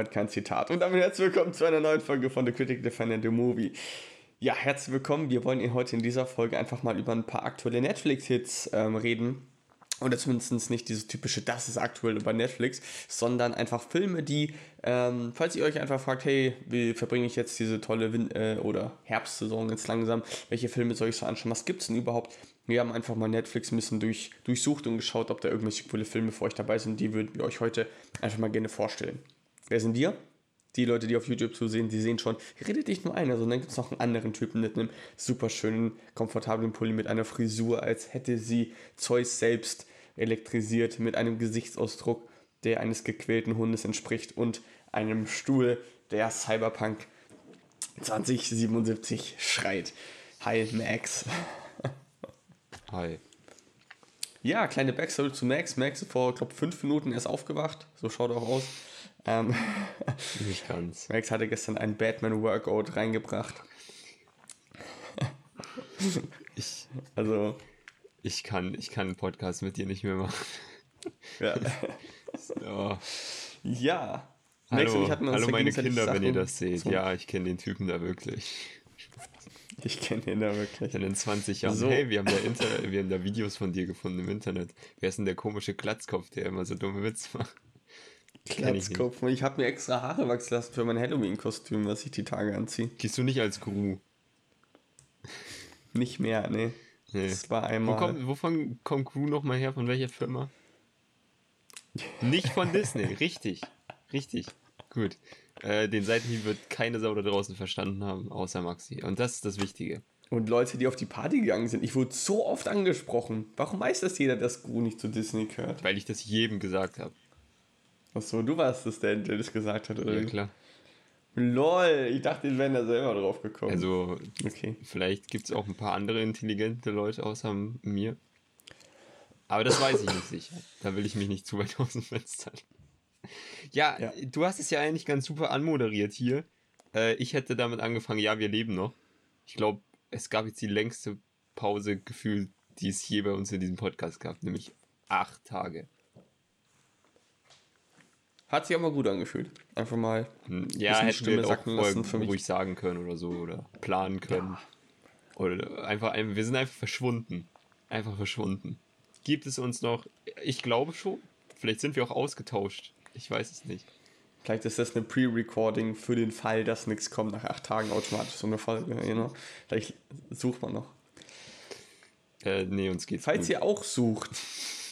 hat kein Zitat. Und damit herzlich willkommen zu einer neuen Folge von The Critic Defender the Movie. Ja, herzlich willkommen. Wir wollen heute in dieser Folge einfach mal über ein paar aktuelle Netflix-Hits ähm, reden. Oder zumindest nicht dieses typische, das ist aktuell über Netflix, sondern einfach Filme, die, ähm, falls ihr euch einfach fragt, hey, wie verbringe ich jetzt diese tolle Win äh, oder Herbstsaison jetzt langsam, welche Filme soll ich so anschauen, was gibt es denn überhaupt? Wir haben einfach mal Netflix ein bisschen durch, durchsucht und geschaut, ob da irgendwelche coole Filme für euch dabei sind, die würden wir euch heute einfach mal gerne vorstellen. Wer sind wir? die Leute, die auf YouTube zusehen, die sehen schon, redet nicht nur einer, sondern gibt es noch einen anderen Typen mit einem super schönen, komfortablen Pulli, mit einer Frisur, als hätte sie Zeus selbst elektrisiert, mit einem Gesichtsausdruck, der eines gequälten Hundes entspricht und einem Stuhl, der Cyberpunk 2077 schreit. Hi, Max. Hi. Ja, kleine Backstory zu Max. Max ist vor, glaube fünf Minuten erst aufgewacht. So schaut er auch aus. Ähm, Nicht ganz. Max hatte gestern einen Batman-Workout reingebracht. Ich, Also, ich, kann, ich kann einen Podcast mit dir nicht mehr machen. ja. Oh. ja. Max und Hallo, ich hatten uns meine Kinder, wenn ihr Sachen das seht. zum- Ja, ich kenne den Typen da wirklich. Ich kenne ihn da wirklich. Dann in 20 Jahren. So. Hey, wir haben, da Inter wir haben da Videos von dir gefunden im Internet. Wer ist denn der komische Glatzkopf, der immer so dumme Witze macht? Kenn ich. Glatzkopf. Ich habe mir extra Haare wachsen lassen für mein Halloween-Kostüm, was ich die Tage anziehe. Gehst du nicht als Guru? Nicht mehr, ne. Nee. Das war Wo einmal. kommt, wovon kommt Crew nochmal her? Von welcher Firma? Nicht von Disney, richtig. Richtig. Gut. Äh, den Seitenhieb wird keine Sau da draußen verstanden haben, außer Maxi. Und das ist das Wichtige. Und Leute, die auf die Party gegangen sind, ich wurde so oft angesprochen. Warum weiß das jeder, dass Gru nicht zu Disney gehört? Weil ich das jedem gesagt habe. Achso, du warst es, der, der das gesagt hat, oder? Ja, klar. Lol, ich dachte, die wären da selber drauf gekommen. Also, okay. vielleicht gibt es auch ein paar andere intelligente Leute außer mir. Aber das weiß ich nicht sicher. Da will ich mich nicht zu weit aus dem Fenster. Ja, Ja. du hast es ja eigentlich ganz super anmoderiert hier. Äh, ich hätte damit angefangen, ja, wir leben noch. Ich glaube, es gab jetzt die längste Pause gefühlt, die es je bei uns in diesem Podcast gab, nämlich acht Tage. Hat sich auch mal gut angefühlt. Einfach mal. Hm, Ja, hätten Stimme wir auch sacken vorher lassen für mich. ruhig sagen können oder so oder planen können. Oder einfach, ein- wir sind einfach verschwunden. Einfach verschwunden. Gibt es uns noch? Ich glaube schon. Vielleicht sind wir auch ausgetauscht. Ich weiß es nicht. Vielleicht ist das eine Pre-Recording für den Fall, dass nichts kommt nach acht Tagen automatisch so eine Folge. Know? Vielleicht sucht man noch. Äh, nee, uns geht's Falls gut. ihr auch sucht,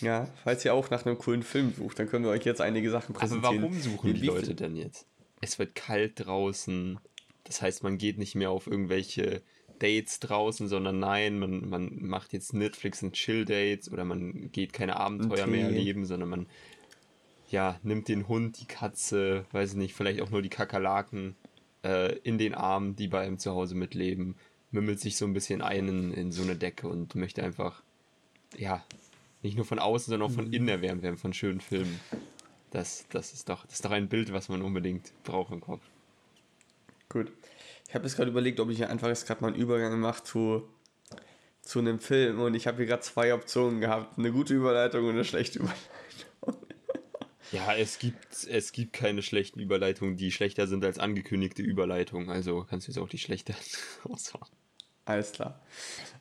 ja, falls ihr auch nach einem coolen Film sucht, dann können wir euch jetzt einige Sachen Aber präsentieren. warum suchen die Leute denn jetzt? Es wird kalt draußen. Das heißt, man geht nicht mehr auf irgendwelche Dates draußen, sondern nein, man, man macht jetzt Netflix und Chill-Dates oder man geht keine Abenteuer Ein mehr erleben, sondern man ja, nimmt den Hund, die Katze, weiß ich nicht, vielleicht auch nur die Kakerlaken äh, in den Arm, die bei ihm zu Hause mitleben, mümmelt sich so ein bisschen ein in, in so eine Decke und möchte einfach, ja, nicht nur von außen, sondern auch von innen erwärmt werden, von schönen Filmen. Das, das, ist doch, das ist doch ein Bild, was man unbedingt braucht im Kopf. Gut. Ich habe jetzt gerade überlegt, ob ich hier einfach jetzt gerade mal einen Übergang mache zu, zu einem Film und ich habe hier gerade zwei Optionen gehabt. Eine gute Überleitung und eine schlechte Überleitung. Ja, es gibt, es gibt keine schlechten Überleitungen, die schlechter sind als angekündigte Überleitungen. Also kannst du jetzt auch die schlechte raushauen. Alles klar.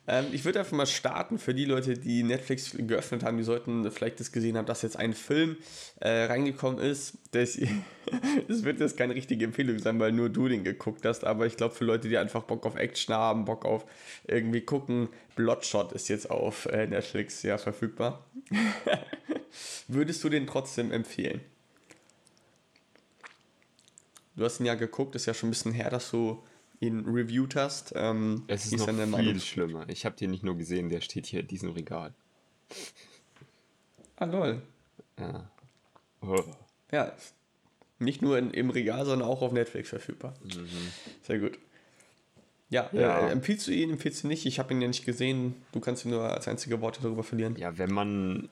Ähm, ich würde einfach mal starten für die Leute, die Netflix geöffnet haben. Die sollten vielleicht das gesehen haben, dass jetzt ein Film äh, reingekommen ist. Das, das wird jetzt keine richtige Empfehlung sein, weil nur du den geguckt hast. Aber ich glaube, für Leute, die einfach Bock auf Action haben, Bock auf irgendwie gucken, Bloodshot ist jetzt auf äh, Netflix ja verfügbar. Würdest du den trotzdem empfehlen? Du hast ihn ja geguckt, ist ja schon ein bisschen her, dass du ihn reviewed hast. Ähm, Es ist wie noch viel Meinung? schlimmer. Ich habe den nicht nur gesehen, der steht hier in diesem Regal. Ah, lol. Ja. Oh. Ja, nicht nur in, im Regal, sondern auch auf Netflix verfügbar. Sehr gut. Ja, Mhm. Ja. Äh, empfiehlst du ihn, empfiehlst du nicht? Ich habe ihn ja nicht gesehen. Du kannst ihn nur als einzige Worte darüber verlieren. Ja, wenn man,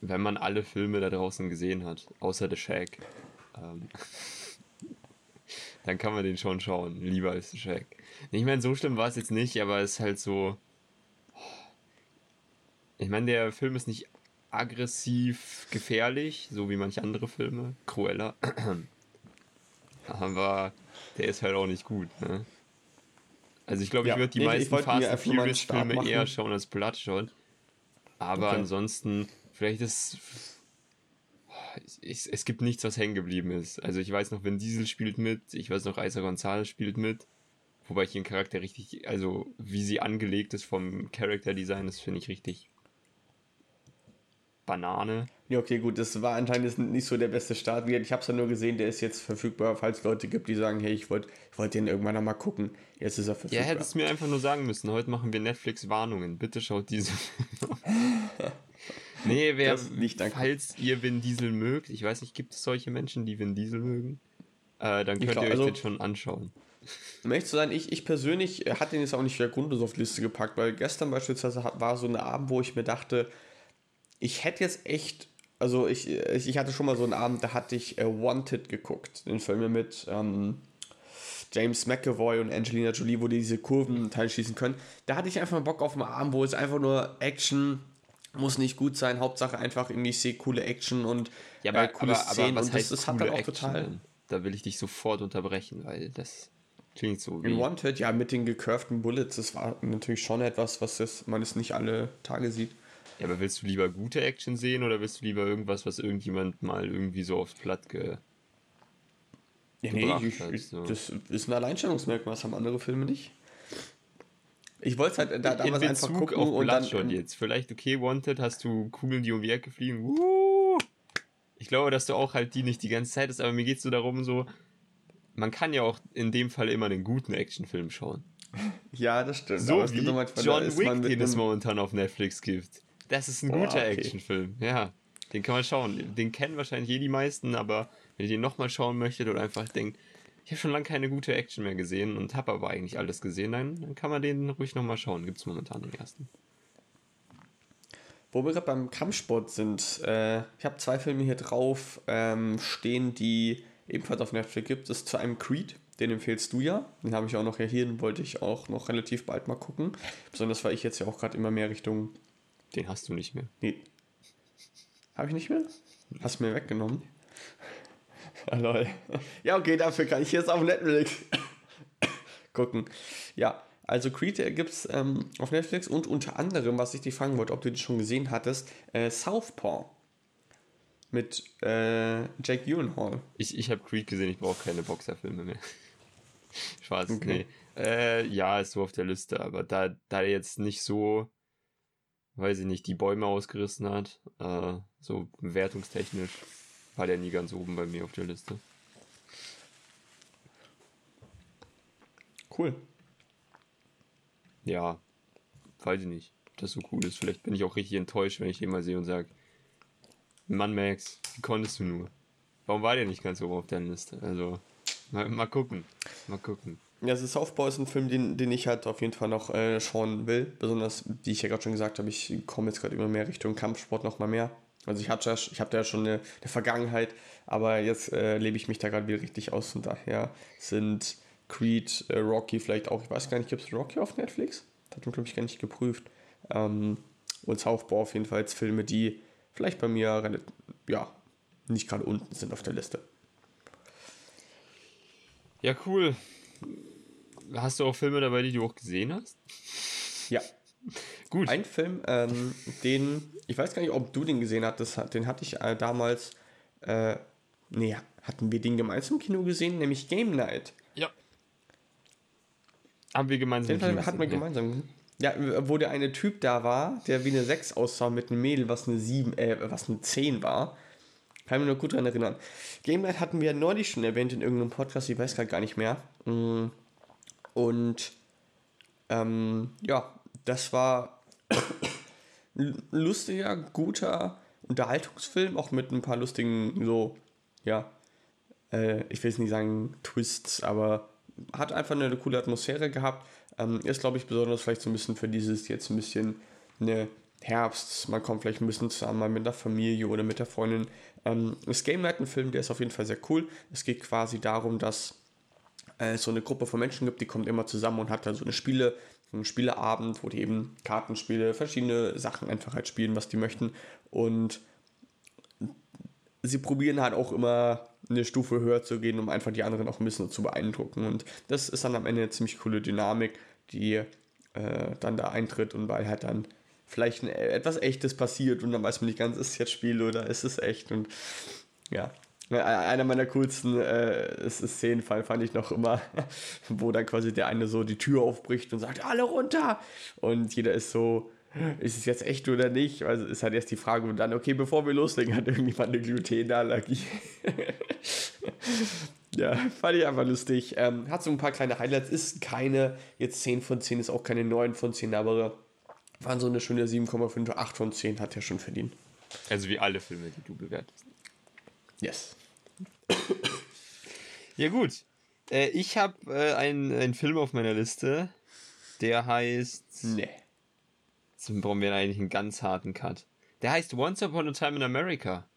wenn man alle Filme da draußen gesehen hat, außer The Shack, ähm, dann kann man den schon schauen, lieber als Shack. Ich meine, so schlimm war es jetzt nicht, aber es ist halt so. Ich meine, der Film ist nicht aggressiv gefährlich, so wie manche andere Filme, Cruella. aber der ist halt auch nicht gut. Ne? Also ich glaube, Ja, ich würde die ich meisten Fast and Furious Filme machen. eher schauen als Bloodshot. Aber Okay. ansonsten, vielleicht ist. Ich, es gibt nichts, was hängen geblieben ist. Also ich weiß noch, Vin Diesel spielt mit, ich weiß noch, Isa Gonzalez spielt mit. Wobei ich ihren Charakter richtig, also wie sie angelegt ist vom Character Design, das finde ich richtig Banane. Ja, okay, gut, das war anscheinend nicht so der beste Start. Ich habe es ja nur gesehen, der ist jetzt verfügbar, falls es Leute gibt, die sagen, hey, ich wollte ich wollt den irgendwann noch mal gucken. Jetzt ist er Ja, verfügbar. hättest mir einfach nur sagen müssen, heute machen wir Netflix-Warnungen. Bitte schaut diese. nee, wer, Das nicht danke. falls ihr Vin Diesel mögt, ich weiß nicht, gibt es solche Menschen, die Vin Diesel mögen? Äh, dann könnt glaub, ihr euch also- den schon anschauen. Um ehrlich zu sein, ich, ich persönlich äh, hatte den jetzt auch nicht wieder grundlos auf die Liste gepackt, weil gestern beispielsweise war so ein Abend, wo ich mir dachte, ich hätte jetzt echt, also ich, ich ich hatte schon mal so einen Abend, da hatte ich äh, Wanted geguckt, den Film mit ähm, James McAvoy und Angelina Jolie, wo die diese Kurven teilschießen können. Da hatte ich einfach mal Bock auf einen Abend, wo es einfach nur Action muss nicht gut sein, Hauptsache einfach irgendwie, ich sehe coole Action und Ja, aber, äh, coole aber, aber Szenen was und heißt das, das hat dann auch Action total... denn? Da will ich dich sofort unterbrechen, weil das klingt so wie. In Wanted, ja, mit den gecurvten Bullets, das war natürlich schon etwas, was das, man es nicht alle Tage sieht. Ja, aber willst du lieber gute Action sehen oder willst du lieber irgendwas, was irgendjemand mal irgendwie so aufs Blatt ge. Ja, nee, ich, hat, so. das ist ein Alleinstellungsmerkmal, das haben andere Filme nicht. Ich wollte es halt da, in damals einfach gucken auf und dann. Bloodshot jetzt. Vielleicht, okay, Wanted, hast du Kugeln, die um die Ecke fliegen. Uh, ich glaube, dass du auch halt die nicht die ganze Zeit hast, aber mir geht es so darum, so, man kann ja auch in dem Fall immer einen guten Actionfilm schauen. Ja, das stimmt. So wie manchmal, da John ist Wick, den es momentan auf Netflix gibt. Das ist ein Boah, guter okay. Actionfilm, ja. Den kann man schauen. Den kennen wahrscheinlich eh die meisten, aber wenn ihr den nochmal schauen möchtet oder einfach denkt, ich habe schon lange keine gute Action mehr gesehen und habe aber eigentlich alles gesehen, dann, dann kann man den ruhig nochmal schauen. Gibt es momentan den ersten. Wo wir gerade beim Kampfsport sind, äh, ich habe zwei Filme hier drauf ähm, stehen, die ebenfalls auf Netflix gibt. Das ist zu einem Creed, den empfehlst du ja. Den habe ich auch noch hier, den wollte ich auch noch relativ bald mal gucken. Besonders weil ich jetzt ja auch gerade immer mehr Richtung. Den hast du nicht mehr. Nee. Habe ich nicht mehr? Hast du mir weggenommen? Ah, lol. Ja, okay, dafür kann ich jetzt auf Netflix gucken. Ja, also Creed gibt es ähm, auf Netflix und unter anderem, was ich dich fragen wollte, ob du den schon gesehen hattest, äh, Southpaw mit äh, Jake Gyllenhaal. Ich, ich habe Creed gesehen, ich brauche keine Boxerfilme mehr. Schwarz, Okay. nee. Äh, ja, ist so auf der Liste, aber da, da er jetzt nicht so, weiß ich nicht, die Bäume ausgerissen hat, äh, so wertungstechnisch, war der nie ganz oben bei mir auf der Liste. Cool. Ja, weiß ich nicht, ob das so cool ist. Vielleicht bin ich auch richtig enttäuscht, wenn ich den mal sehe und sage, Mann Max, wie konntest du nur? Warum war der nicht ganz oben auf der Liste? Also, mal, mal gucken, mal gucken. Ja, also Southpaw ist ein Film, den, den ich halt auf jeden Fall noch äh, schauen will. Besonders, wie ich ja gerade schon gesagt habe, ich komme jetzt gerade immer mehr Richtung Kampfsport noch mal mehr. Also ich habe ja, ich da ja schon eine, eine Vergangenheit, aber jetzt äh, lebe ich mich da gerade wieder richtig aus und daher sind Creed, äh, Rocky vielleicht auch, ich weiß gar nicht, gibt es Rocky auf Netflix? Das hat man, glaube ich, gar nicht geprüft. Ähm, und Southpaw auf jeden Fall als Filme, die vielleicht bei mir ja, nicht gerade unten sind auf der Liste. Ja, cool. Hast du auch Filme dabei, die du auch gesehen hast? Ja, Gut. Ein Film, ähm, den, ich weiß gar nicht, ob du den gesehen hattest, hat- den hatte ich äh, damals, äh, nee, hatten wir den gemeinsam im Kino gesehen, nämlich Game Night. ja. Haben wir gemeinsam Den Kino hatten wir gesehen, gemeinsam. Ja, wo der eine Typ da war, der wie eine 6 aussah mit einem Mädel, was eine 7, äh, was eine 10 war. Kann mich noch gut daran erinnern. Game Night hatten wir neulich schon erwähnt in irgendeinem Podcast, ich weiß gerade gar nicht mehr. Mm. Und ähm, ja, das war ein lustiger, guter Unterhaltungsfilm, auch mit ein paar lustigen, so, ja, äh, ich will es nicht sagen Twists, aber hat einfach eine coole Atmosphäre gehabt. Ähm, ist, glaube ich, besonders vielleicht so ein bisschen für dieses jetzt ein bisschen eine Herbst, man kommt vielleicht ein bisschen zusammen mit der Familie oder mit der Freundin. Ähm, das Game Night, ein Film, der ist auf jeden Fall sehr cool. Es geht quasi darum, dass äh, es so eine Gruppe von Menschen gibt, die kommt immer zusammen und hat dann so eine Spiele, einen Spieleabend, wo die eben Kartenspiele, verschiedene Sachen einfach halt spielen, was die möchten. Und sie probieren halt auch immer eine Stufe höher zu gehen, um einfach die anderen auch ein bisschen zu beeindrucken. Und das ist dann am Ende eine ziemlich coole Dynamik, die äh, dann da eintritt und weil halt dann vielleicht ein, etwas Echtes passiert und dann weiß man nicht ganz, ist es jetzt Spiel oder ist es echt und ja. Einer meiner coolsten äh, Szenen fand ich noch immer, wo dann quasi der eine so die Tür aufbricht und sagt, alle runter! Und jeder ist so, ist es jetzt echt oder nicht? Also ist halt erst die Frage und dann, okay, bevor wir loslegen, hat irgendjemand eine Glutenallergie. ja, fand ich einfach lustig. Ähm, hat so ein paar kleine Highlights, ist keine, jetzt 10 von 10, ist auch keine 9 von 10, aber waren so eine schöne 7,5, 8 von 10 hat er schon verdient. Also wie alle Filme, die du bewertest. Yes. Ja gut. Äh, ich habe äh, einen, einen Film auf meiner Liste, der heißt... Nee. Jetzt brauchen wir eigentlich einen ganz harten Cut. Der heißt Once Upon a Time in America.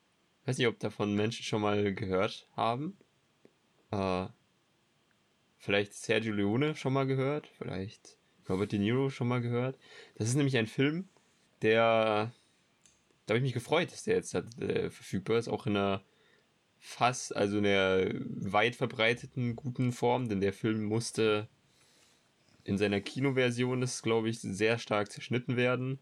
Ich weiß nicht, ob davon Menschen schon mal gehört haben. Äh, vielleicht Sergio Leone schon mal gehört. Vielleicht Robert De Niro schon mal gehört. Das ist nämlich ein Film, der. Da habe ich mich gefreut, dass der jetzt äh, verfügbar ist. Auch in einer fast, also in der weit verbreiteten guten Form, denn der Film musste in seiner Kinoversion ist, glaube ich, sehr stark zerschnitten werden,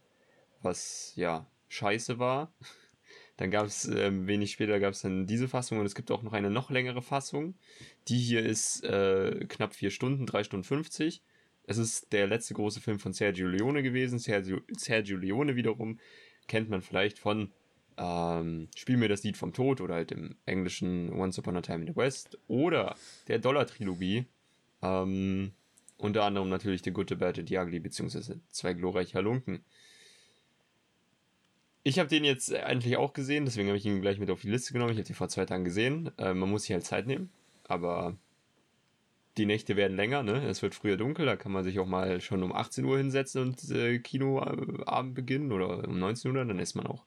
was ja scheiße war. Dann gab es, ähm, wenig später gab es dann diese Fassung und es gibt auch noch eine noch längere Fassung. Die hier ist äh, knapp vier Stunden, drei Stunden 50. Es ist der letzte große Film von Sergio Leone gewesen. Sergio, Sergio Leone wiederum kennt man vielleicht von ähm, Spiel mir das Lied vom Tod oder halt im englischen Once Upon a Time in the West oder der Dollar-Trilogie. Ähm, unter anderem natürlich The Good, The Bad, The Ugly, beziehungsweise zwei glorreiche Halunken. Ich habe den jetzt eigentlich auch gesehen, deswegen habe ich ihn gleich mit auf die Liste genommen. Ich habe den vor zwei Tagen gesehen. Äh, man muss sich halt Zeit nehmen, aber die Nächte werden länger, ne? Es wird früher dunkel, da kann man sich auch mal schon um 18 Uhr hinsetzen und äh, Kinoabend beginnen oder um 19 Uhr, dann ist man auch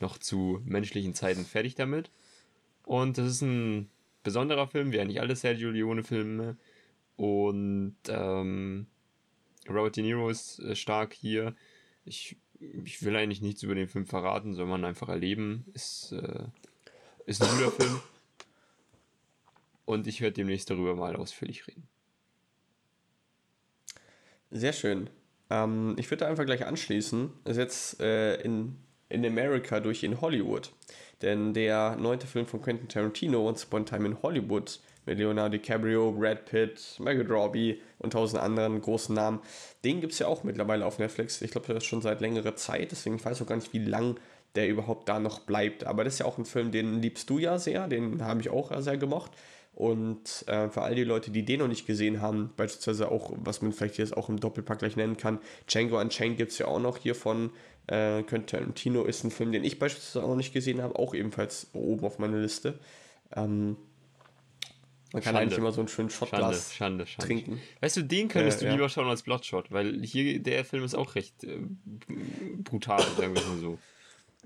noch zu menschlichen Zeiten fertig damit. Und das ist ein besonderer Film, wie eigentlich alle Sergio Leone-Filme. Und ähm, Robert De Niro ist äh, stark hier. Ich, ich will eigentlich nichts über den Film verraten, soll man einfach erleben. Ist, äh, ist ein guter Film. Und ich werde demnächst darüber mal ausführlich reden. Sehr schön. Ähm, ich würde einfach gleich anschließen. Ist jetzt äh, in, in America durch in Hollywood. Denn der neunte Film von Quentin Tarantino, Once Upon a Time in Hollywood, mit Leonardo DiCaprio, Brad Pitt, Margot Robbie und tausend anderen großen Namen. Den gibt es ja auch mittlerweile auf Netflix. Ich glaube, das ist schon seit längerer Zeit, deswegen weiß ich auch gar nicht, wie lang der überhaupt da noch bleibt. Aber das ist ja auch ein Film, den liebst du ja sehr, den habe ich auch sehr gemocht. Und äh, für all die Leute, die den noch nicht gesehen haben, beispielsweise auch, was man vielleicht jetzt auch im Doppelpack gleich nennen kann, Django Unchained gibt es ja auch noch hier von äh, Quentin Tarantino, ist ein Film, den ich beispielsweise auch noch nicht gesehen habe, auch ebenfalls oben auf meiner Liste. Ähm, man kann Schande. eigentlich immer so einen schönen Shotglas Schande, Schande, Schande. trinken. Weißt du, den könntest äh, du ja. lieber schauen als Bloodshot, weil hier der Film ist auch recht äh, brutal, sagen wir mal so.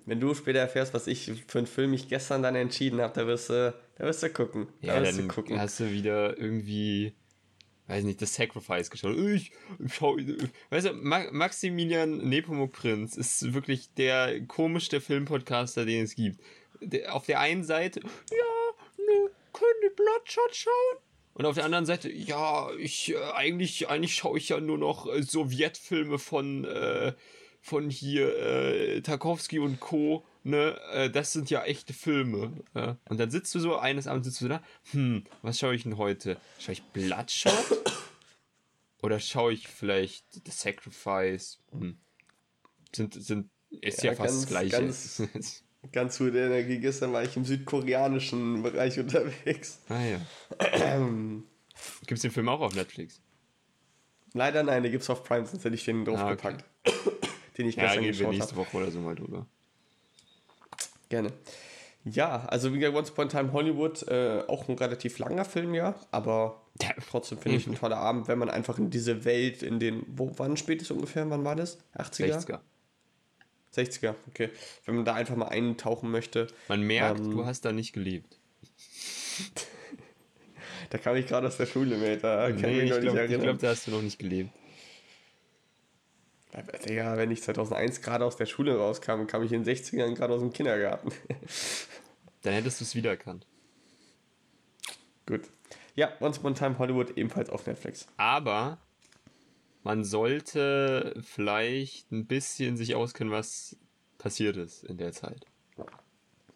Wenn du später erfährst, was ich für einen Film ich gestern dann entschieden habe, da wirst du, da wirst du gucken. Da ja, dann du gucken. hast du wieder irgendwie, weiß nicht, das Sacrifice geschaut. Ich schau, weißt du, Maximilian Nepomuk Prinz ist wirklich der komischste Filmpodcaster, den es gibt. Der, auf der einen Seite, ja, ne, können die Bloodshot schauen? Und auf der anderen Seite, ja, ich, äh, eigentlich, eigentlich schaue ich ja nur noch äh, Sowjetfilme von, äh, von hier äh, Tarkovsky und Co. Ne, äh, das sind ja echte Filme. Ja? Und dann sitzt du so, eines Abends sitzt du da, hm, was schaue ich denn heute? Schaue ich Bloodshot? Oder schaue ich vielleicht The Sacrifice? Hm. Sind, sind, ist ja, ja fast ganz, das Gleiche. Ganz, ganz gute Energie. Gestern war ich im südkoreanischen Bereich unterwegs. Ah ja. Gibt es den Film auch auf Netflix? Leider nein, den gibt es auf Prime, sonst hätte ich den draufgepackt. Ah, okay den ich gestern ja, geschaut habe. nächste Woche oder so mal drüber. Gerne. Ja, also wie gesagt, Once Upon a Time Hollywood, äh, auch ein relativ langer Film, ja, aber trotzdem finde ich ein toller Abend, wenn man einfach in diese Welt, in den, wo, wann spät ist ungefähr, wann war das? 80er? 60er. 60er, okay. Wenn man da einfach mal eintauchen möchte. Man merkt, ähm, du hast da nicht gelebt. da kam ich gerade aus der Schule mit, da kann nee, ich mich noch Ich glaube, da hast du noch nicht gelebt. Digga, wenn ich 2001 gerade aus der Schule rauskam, kam ich in den 60ern gerade aus dem Kindergarten. Dann hättest du es wiedererkannt. Gut. Ja, Once Upon a Time Hollywood ebenfalls auf Netflix. Aber man sollte vielleicht ein bisschen sich auskennen, was passiert ist in der Zeit.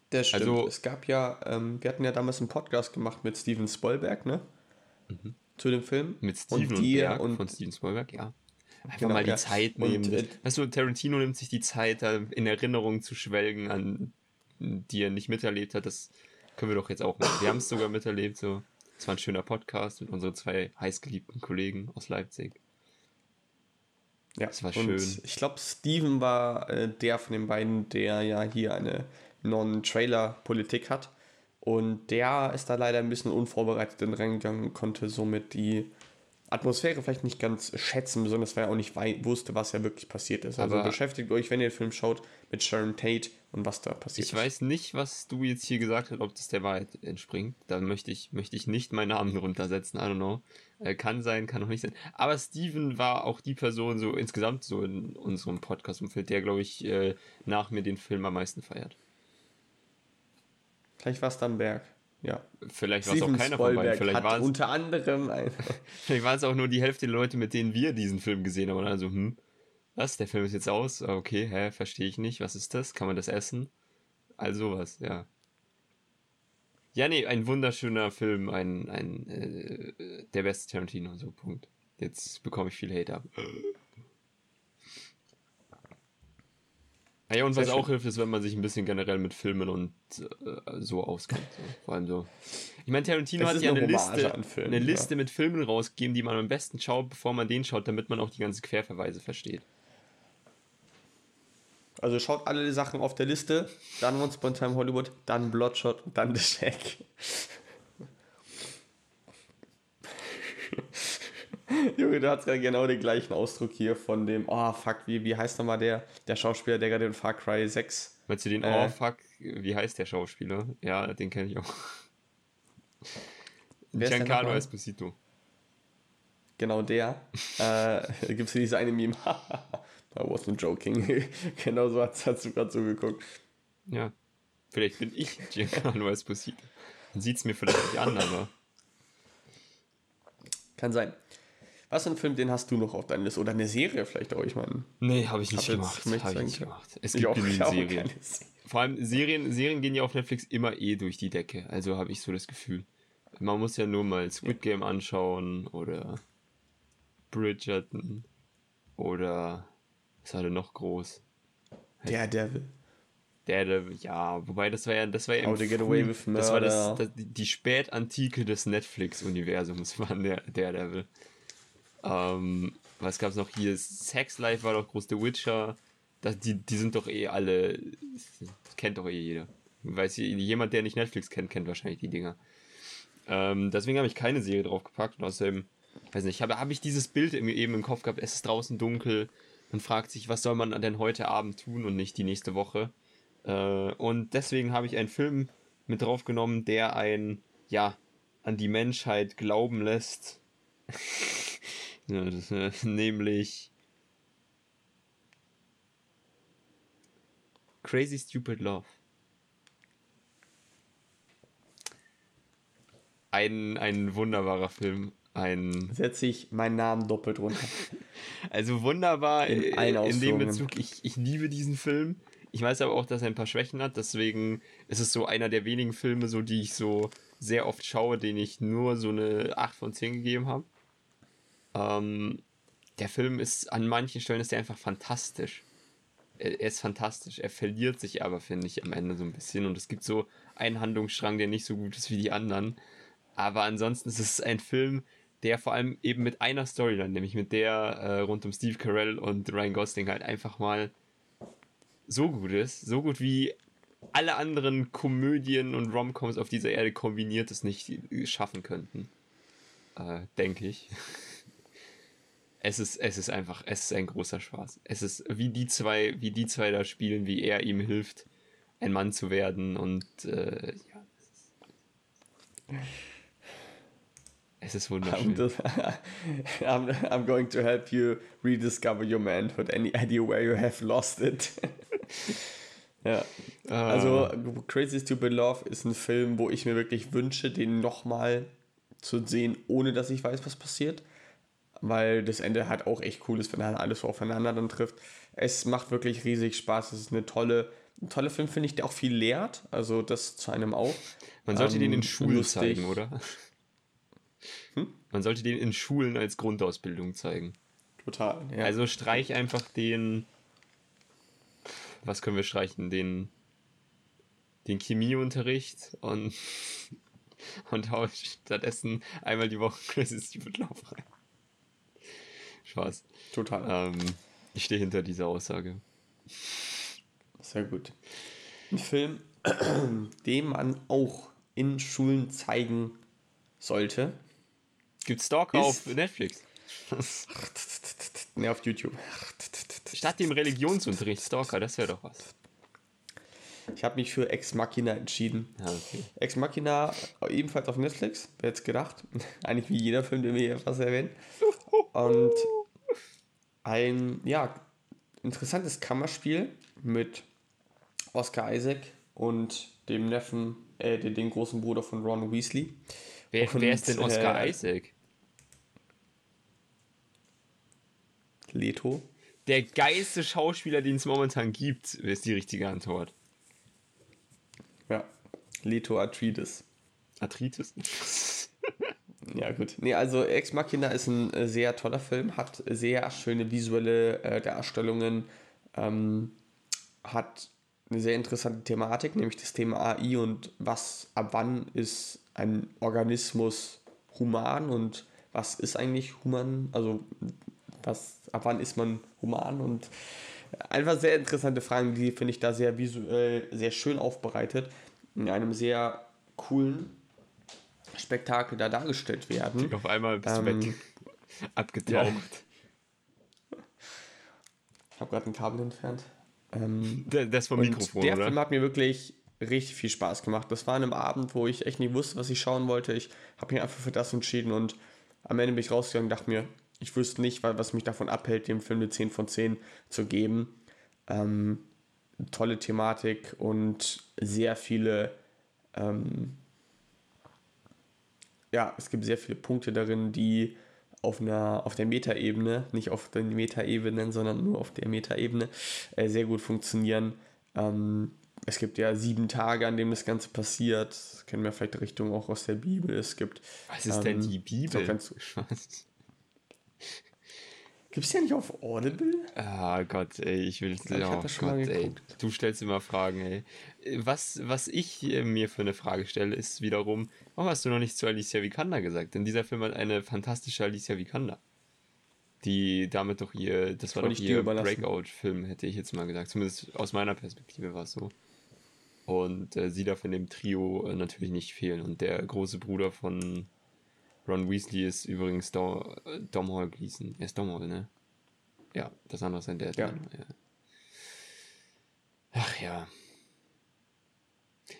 Das stimmt. Also, es gab ja, ähm, wir hatten ja damals einen Podcast gemacht mit Steven Spielberg, ne? Mhm. Zu dem Film. Mit Steven und, und Berg und von Steven Spielberg, ja. Einfach genau, mal die ja. Zeit nehmen. Und, äh, weißt du, Tarantino nimmt sich die Zeit, da in Erinnerung zu schwelgen, an die er nicht miterlebt hat. Das können wir doch jetzt auch machen. Wir haben es sogar miterlebt, so. Es war ein schöner Podcast mit unseren zwei heißgeliebten Kollegen aus Leipzig. Ja, das war schön. Ich glaube, Steven war äh, der von den beiden, der ja hier eine Non-Trailer-Politik hat. Und der ist da leider ein bisschen unvorbereitet in reingegangen, konnte somit die Atmosphäre vielleicht nicht ganz schätzen, besonders weil er auch nicht wusste, was ja wirklich passiert ist. Also Aber beschäftigt euch, wenn ihr den Film schaut, mit Sharon Tate und was da passiert ich ist. Ich weiß nicht, was du jetzt hier gesagt hast, ob das der Wahrheit entspringt. Da möchte ich, möchte ich nicht meinen Namen runtersetzen, I don't know. Äh, kann sein, kann auch nicht sein. Aber Steven war auch die Person so insgesamt so in unserem Podcast-Umfeld, der, glaube ich, äh, nach mir den Film am meisten feiert. Vielleicht war es dann Berg. Ja. Vielleicht war es auch keiner von beiden. Vielleicht war es unter anderem Vielleicht waren es auch nur die Hälfte der Leute, mit denen wir diesen Film gesehen haben. Und also, hm, was? Der Film ist jetzt aus? Ah, okay, hä, verstehe ich nicht. Was ist das? Kann man das essen? Also sowas, ja. Ja, nee, ein wunderschöner Film, ein, ein äh, der beste Tarantino, so Punkt. Jetzt bekomme ich viel Hate ab. Ah ja, und Sehr was schön. auch hilft, ist, wenn man sich ein bisschen generell mit Filmen und äh, so auskennt. So. Vor allem so. Ich meine, Tarantino hat ja eine, eine Liste, Filmen, eine Liste ja. mit Filmen rausgegeben, die man am besten schaut, bevor man den schaut, damit man auch die ganzen Querverweise versteht. Also schaut alle die Sachen auf der Liste, dann Once Upon Time Hollywood, dann Bloodshot und dann The Shack. Junge, du hast ja genau den gleichen Ausdruck hier von dem, oh fuck, wie, wie heißt nochmal der, der Schauspieler, der gerade in Far Cry 6. Meinst du den, äh, oh fuck, wie heißt der Schauspieler? Ja, den kenne ich auch. Giancarlo Esposito. Genau der. äh, Gibt es diese eine Meme? I wasn't joking. genau so hat, hast du gerade so geguckt. Ja. Vielleicht bin ich Giancarlo Esposito. Dann sieht es mir vielleicht nicht an, aber. Kann sein. Was ist ein Film, den hast du noch auf deiner Liste? Oder eine Serie vielleicht auch, ich meine. Nee, habe ich nicht hab gemacht. Habe ich nicht gemacht. Es gibt auch, Serien. Vor allem Serien, Serien gehen ja auf Netflix immer eh durch die Decke. Also habe ich so das Gefühl. Man muss ja nur mal Squid Game anschauen oder Bridgerton oder was war denn noch groß? Daredevil. Daredevil, ja, wobei das war ja, das war ja How to get away with murder. Das war das, das, die Spätantike des Netflix-Universums, war der Daredevil. Ähm, was gab es noch hier? Sex Life war doch groß, The Witcher. Das, die, die sind doch eh alle. kennt doch eh jeder. Weiß jemand, der nicht Netflix kennt, kennt wahrscheinlich die Dinger. Ähm, deswegen habe ich keine Serie draufgepackt. Und außerdem, weiß nicht, habe hab ich dieses Bild eben im Kopf gehabt, es ist draußen dunkel. Man fragt sich, was soll man denn heute Abend tun und nicht die nächste Woche. Äh, und deswegen habe ich einen Film mit draufgenommen, der ein, ja, an die Menschheit glauben lässt. Ja, das, äh, nämlich Crazy Stupid Love. Ein, ein wunderbarer Film. Ein Setze ich meinen Namen doppelt runter. also wunderbar in, in dem Bezug. Ich, ich liebe diesen Film. Ich weiß aber auch, dass er ein paar Schwächen hat. Deswegen ist es so einer der wenigen Filme, so die ich so sehr oft schaue, den ich nur so eine 8 von 10 gegeben habe. Ähm, der Film ist an manchen Stellen ist der einfach fantastisch. Er, er ist fantastisch. Er verliert sich aber, finde ich, am Ende so ein bisschen. Und es gibt so einen Handlungsstrang, der nicht so gut ist wie die anderen. Aber ansonsten ist es ein Film, der vor allem eben mit einer Storyline, nämlich mit der äh, rund um Steve Carell und Ryan Gosling halt einfach mal so gut ist, so gut wie alle anderen Komödien und Romcoms auf dieser Erde kombiniert es nicht schaffen könnten. Äh, denke ich es ist, es ist einfach, es ist ein großer Spaß. Es ist wie die zwei, wie die zwei da spielen, wie er ihm hilft, ein Mann zu werden und äh, ja. Es ist wunderschön. I'm, I'm, going to help you rediscover your manhood. Any idea where you have lost it? ja. Also Crazy Stupid Love ist ein Film, wo ich mir wirklich wünsche, den nochmal zu sehen, ohne dass ich weiß, was passiert. Weil das Ende halt auch echt cool ist, wenn halt alles so aufeinander dann trifft. Es macht wirklich riesig Spaß. Es ist eine tolle, ein toller Film, finde ich, der auch viel lehrt. Also das zu einem auch. Man sollte ähm, den in Schulen lustig. zeigen, oder? Hm? Man sollte den in Schulen als Grundausbildung zeigen. Total. Ja. Also streich einfach den. Was können wir streichen? Den. Den Chemieunterricht und. Und hau stattdessen einmal die Woche Crazy Stupid Love rein. Spaß. Total. Ähm, ich stehe hinter dieser Aussage. Sehr gut. Ein Film, den man auch in Schulen zeigen sollte. Gibt Stalker auf Netflix? ne, auf YouTube. Statt dem Religionsunterricht Stalker, das wäre doch was. Ich habe mich für Ex Machina entschieden. Ja, okay. Ex Machina ebenfalls auf Netflix, wer jetzt gedacht. Eigentlich wie jeder Film, den wir hier fast erwähnen. Und ein, ja, interessantes Kammerspiel mit Oscar Isaac und dem Neffen, äh, den großen Bruder von Ron Weasley. Wer, und, wer ist denn Oscar äh, Isaac? Leto. Der geilste Schauspieler, den es momentan gibt, ist die richtige Antwort. Ja, Leto Arthritis. Arthritis? ja, gut. Nee, also Ex Machina ist ein äh, sehr toller Film, hat sehr schöne visuelle äh, Darstellungen, ähm, hat eine sehr interessante Thematik, nämlich das Thema AI und was, ab wann ist ein Organismus human und was ist eigentlich human, also was, ab wann ist man human und einfach sehr interessante Fragen, die finde ich da sehr visuell sehr schön aufbereitet, in einem sehr coolen Spektakel da dargestellt werden. Auf einmal bist ähm, du weg, abgetaucht. Ja. Ich habe gerade ein Kabel entfernt. Ähm, das vom Mikrofon, Der oder? Film hat mir wirklich richtig viel Spaß gemacht. Das war an einem Abend, wo ich echt nicht wusste, was ich schauen wollte. Ich habe mich einfach für das entschieden und am Ende bin ich rausgegangen und dachte mir, ich wüsste nicht, was mich davon abhält, dem Film eine 10 von 10 zu geben. Ähm, tolle Thematik und sehr viele, ähm, ja, es gibt sehr viele Punkte darin, die auf, einer, auf der Metaebene, nicht auf den Metaebenen, sondern nur auf der Metaebene, äh, sehr gut funktionieren. Ähm, es gibt ja sieben Tage, an denen das Ganze passiert. Das kennen wir vielleicht Richtung auch aus der Bibel. Es gibt. Was ist ähm, denn die Bibel? Gibt es ja nicht auf Audible? Ah Gott, ey, ich will. Ich oh Gott, ey. Du stellst immer Fragen, ey. Was, was ich mir für eine Frage stelle, ist wiederum, warum hast du noch nichts zu Alicia Vikander gesagt? Denn dieser Film hat eine fantastische Alicia Vikander. Die damit doch ihr, das war doch ihr Breakout-Film, hätte ich jetzt mal gesagt. Zumindest aus meiner Perspektive war es so. Und äh, sie darf in dem Trio äh, natürlich nicht fehlen. Und der große Bruder von Ron Weasley ist übrigens Dom, Domhnall Gleeson. Er ist Domhnall, ne? Ja, das andere ist sein Dad. Ja. ja. Ach ja.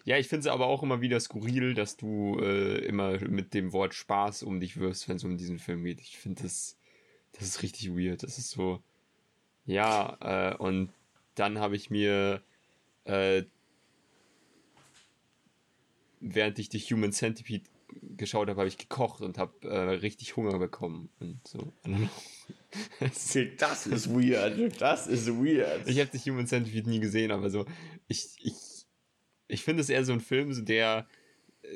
Ja, ich finde es aber auch immer wieder skurril, dass du äh, immer mit dem Wort Spaß um dich wirfst, wenn es um diesen Film geht. Ich finde das, das ist richtig weird. Das ist so, ja, äh, und dann habe ich mir, äh, während ich die Human Centipede geschaut habe, habe ich gekocht und habe äh, richtig Hunger bekommen und so. das ist weird. Das ist weird. Ich habe die Human Centipede nie gesehen, aber so ich ich ich finde es eher so ein Film, der äh,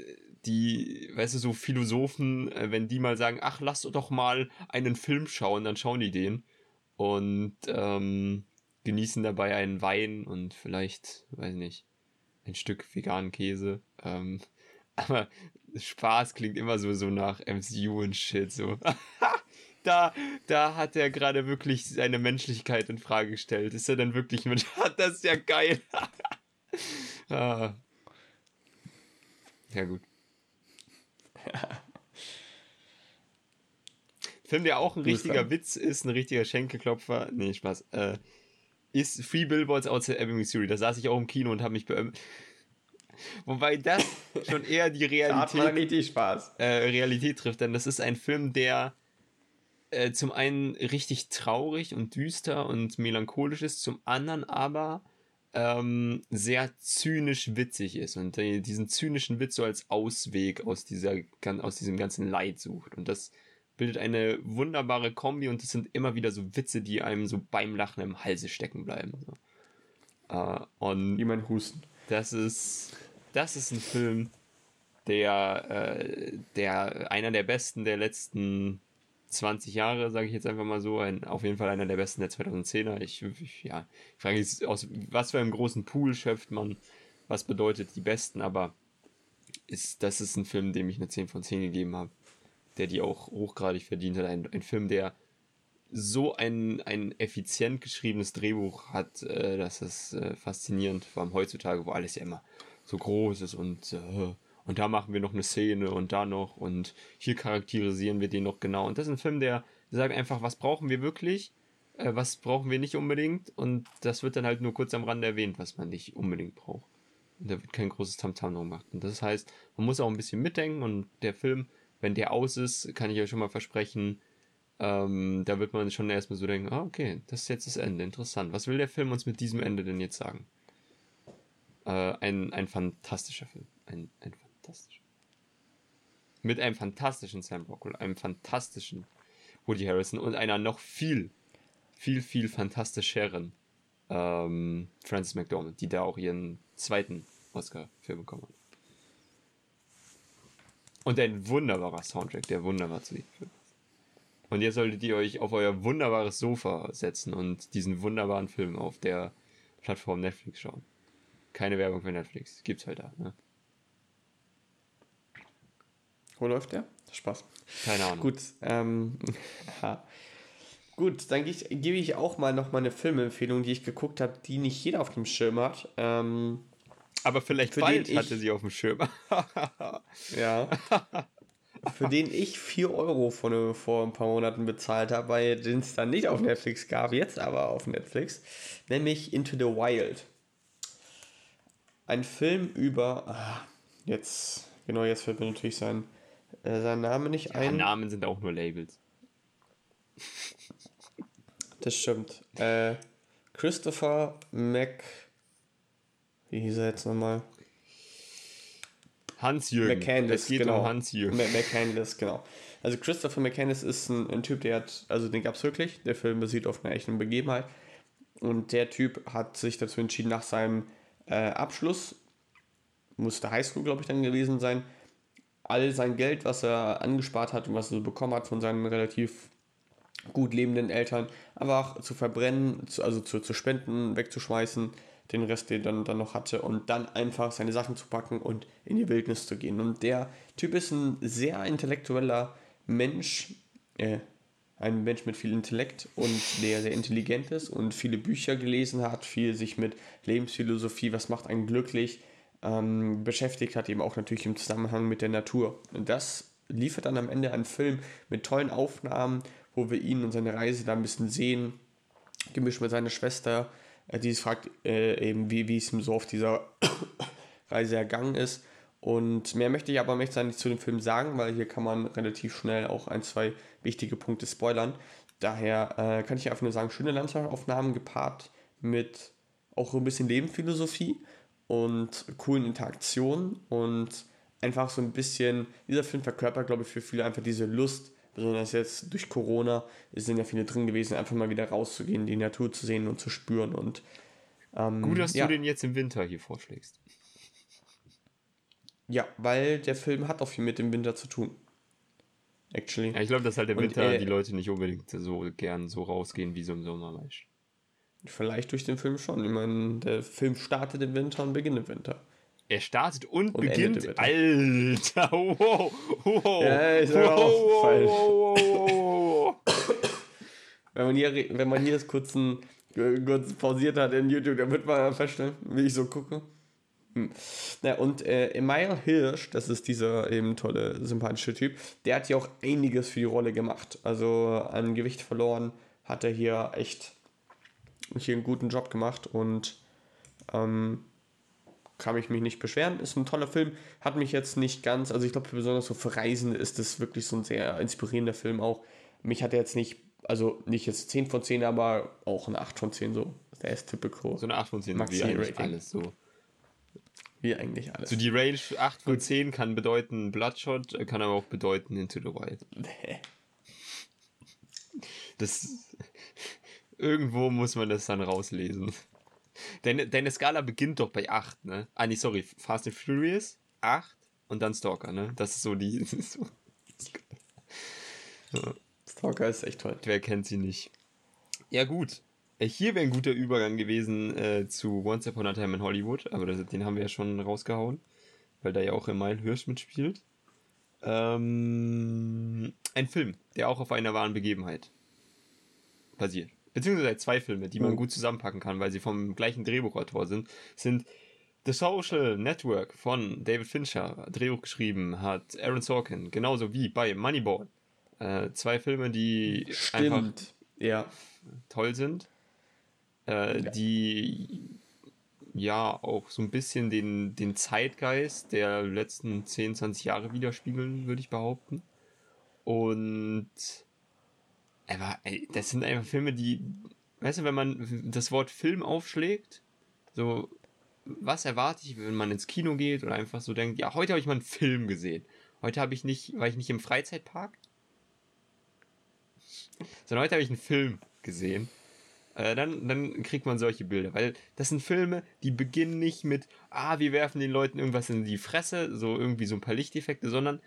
die, weißt du, so Philosophen, äh, wenn die mal sagen, ach, lass doch mal einen Film schauen, dann schauen die den und ähm, genießen dabei einen Wein und vielleicht, weiß nicht, ein Stück veganen Käse. Ähm, aber Spaß klingt immer so, so nach MCU und Shit, so. da, da hat er gerade wirklich seine Menschlichkeit in Frage gestellt. Ist er denn wirklich Mensch? das ist ja geil. Ah. Ja, gut. Film, der auch ein richtiger Witz ist, ein richtiger Schenkelklopfer. Nee, Spaß. Äh, ist Free Billboards Outside Ebbing, Missouri. Da saß ich auch im Kino und habe mich beömmelt. Wobei das schon eher die Realität, richtig Spaß. Äh, Realität trifft, denn das ist ein Film, der äh, zum einen richtig traurig und düster und melancholisch ist, zum anderen aber ähm, sehr zynisch witzig ist und äh, diesen zynischen Witz so als Ausweg aus, dieser, aus diesem ganzen Leid sucht. Und das bildet eine wunderbare Kombi und es sind immer wieder so Witze, die einem so beim Lachen im Halse stecken bleiben. So. Äh, und Wie mein Husten. Das ist, das ist ein Film, der, äh, der einer der besten der letzten 20 Jahre, sage ich jetzt einfach mal so, ein, auf jeden Fall einer der besten der 2010er. Ich, ich ja, ich frage jetzt, aus was für einem großen Pool schöpft man, was bedeutet die besten, aber ist, das ist ein Film, dem ich eine 10 von 10 gegeben habe, der die auch hochgradig verdient hat. Ein, ein Film, der so ein, ein effizient geschriebenes Drehbuch hat, äh, das ist äh, faszinierend, vor allem heutzutage, wo alles ja immer so groß ist und äh, und da machen wir noch eine Szene und da noch und hier charakterisieren wir den noch genau. Und das ist ein Film, der sagt einfach, was brauchen wir wirklich, äh, was brauchen wir nicht unbedingt und das wird dann halt nur kurz am Rande erwähnt, was man nicht unbedingt braucht. Und da wird kein großes Tamtam drum gemacht. Und das heißt, man muss auch ein bisschen mitdenken und der Film, wenn der aus ist, kann ich euch schon mal versprechen, ähm, da wird man schon erstmal so denken, ah, okay, das ist jetzt das Ende, interessant. Was will der Film uns mit diesem Ende denn jetzt sagen? Äh, ein, ein fantastischer Film. Ein, ein fantastisch. Mit einem fantastischen Sam Rockwell, einem fantastischen Woody Harrison und einer noch viel, viel, viel fantastischeren ähm, Frances McDormand, die da auch ihren zweiten Oscar für bekommen hat. Und ein wunderbarer Soundtrack, der wunderbar zu diesem Film Und jetzt solltet ihr euch auf euer wunderbares Sofa setzen und diesen wunderbaren Film auf der Plattform Netflix schauen. Keine Werbung für Netflix. Gibt's halt da, ne? Wo läuft der? Spaß. Keine Ahnung. Gut, ähm, Gut, dann gebe ich auch mal noch mal eine Filmempfehlung, die ich geguckt habe, die nicht jeder auf dem Schirm hat. Ähm, Aber vielleicht für bald hatte sie auf dem Schirm. ja. für den ich 4 Euro vor, vor ein paar Monaten bezahlt habe, weil den es dann nicht auf Netflix gab, jetzt aber auf Netflix, nämlich Into the Wild. Ein Film über, ah, jetzt, genau jetzt fällt mir natürlich sein, äh, sein Name nicht ja, ein. Namen sind auch nur Labels. Das stimmt. Äh, Christopher Mac. Wie hieß er jetzt nochmal? Hans-Jürgen. McCandless, es geht genau. um Hans-Jürgen. McCandless, genau. Also Christopher McCandless ist ein, ein Typ, der hat, also den gab es wirklich. Der Film basiert auf einer echten Begebenheit. Und der Typ hat sich dazu entschieden, nach seinem äh, Abschluss, musste Highschool, glaube ich, dann gewesen sein, all sein Geld, was er angespart hat und was er so bekommen hat von seinen relativ gut lebenden Eltern, einfach zu verbrennen, zu, also zu, zu spenden, wegzuschmeißen, den Rest, den er dann, dann noch hatte, und dann einfach seine Sachen zu packen und in die Wildnis zu gehen. Und der Typ ist ein sehr intellektueller Mensch, äh, ein Mensch mit viel Intellekt und der sehr intelligent ist und viele Bücher gelesen hat, viel sich mit Lebensphilosophie, was macht einen glücklich, ähm, beschäftigt hat, eben auch natürlich im Zusammenhang mit der Natur. Und das liefert dann am Ende einen Film mit tollen Aufnahmen, wo wir ihn und seine Reise da ein bisschen sehen, gemischt mit seiner Schwester, äh, die sich fragt, äh, eben wie, wie es ihm so auf dieser Reise ergangen ist. Und mehr möchte ich aber nicht zu dem Film sagen, weil hier kann man relativ schnell auch ein, zwei wichtige Punkte spoilern. Daher äh, kann ich einfach nur sagen, schöne Landschaftsaufnahmen gepaart mit auch ein bisschen Lebensphilosophie und coolen Interaktionen und einfach so ein bisschen, dieser Film verkörpert, glaube ich, für viele einfach diese Lust, besonders jetzt durch Corona, sind ja viele drin gewesen, einfach mal wieder rauszugehen, die Natur zu sehen und zu spüren und ähm, Gut, dass ja. du den jetzt im Winter hier vorschlägst. Ja, weil der Film hat auch viel mit dem Winter zu tun. Actually. Ja, ich glaube, dass halt der Und, Winter äh, die Leute nicht unbedingt so gern so rausgehen wie so im Sommer, weißt Vielleicht durch den Film schon. Ich meine, der Film startet im Winter und beginnt im Winter. Er startet und, Und beginnt. Alter, wow, wow. Ja, ist wow, mir aufgefallen. wow, wow, wow. Wenn man hier, wenn man hier das kurz, ein, kurz pausiert hat in YouTube, dann wird man feststellen, wie ich so gucke. Hm. Na, und äh, Emile Hirsch, das ist dieser eben tolle, sympathische Typ, der hat ja auch einiges für die Rolle gemacht. Also an Gewicht verloren, hat er hier echt hier einen guten Job gemacht und ähm, kann ich mich nicht beschweren. Ist ein toller Film, hat mich jetzt nicht ganz, also ich glaube besonders so für Reisende ist das wirklich so ein sehr inspirierender Film auch. Mich hat er jetzt nicht also nicht jetzt 10 von 10, aber auch eine 8 von 10 so. Der ist typical. So eine 8 von 10, Maxi wie eigentlich Rating. alles so. Wie eigentlich alles. So die Range 8 von 10 kann bedeuten Bloodshot, kann aber auch bedeuten Into the Wild. Das. Irgendwo muss man das dann rauslesen. Deine, deine Skala beginnt doch bei 8, ne? Ah, nee, sorry. Fast and Furious, 8 und dann Stalker, ne? Das ist so die. So. Ja. Stalker ist echt toll. Wer kennt sie nicht? Ja, gut. Hier wäre ein guter Übergang gewesen äh, zu Once Upon a Time in Hollywood, aber das, den haben wir ja schon rausgehauen, weil da ja auch Emile Hirsch mitspielt. Ähm, ein Film, der auch auf einer wahren Begebenheit basiert. Beziehungsweise zwei Filme, die man gut zusammenpacken kann, weil sie vom gleichen Drehbuchautor sind, sind The Social Network von David Fincher, Drehbuch geschrieben, hat Aaron Sorkin, genauso wie bei Moneyball. Äh, zwei Filme, die Stimmt. einfach ja. toll sind äh, ja. die ja auch so ein bisschen den, den Zeitgeist der letzten 10, 20 Jahre widerspiegeln, würde ich behaupten. Und aber ey, das sind einfach Filme, die, weißt du, wenn man das Wort Film aufschlägt, so, was erwarte ich, wenn man ins Kino geht oder einfach so denkt, ja, heute habe ich mal einen Film gesehen. Heute habe ich nicht, war ich nicht im Freizeitpark, sondern heute habe ich einen Film gesehen äh, dann, dann kriegt man solche Bilder. Weil das sind Filme, die beginnen nicht mit, ah, wir werfen den Leuten irgendwas in die Fresse, so irgendwie so ein paar Lichteffekte, sondern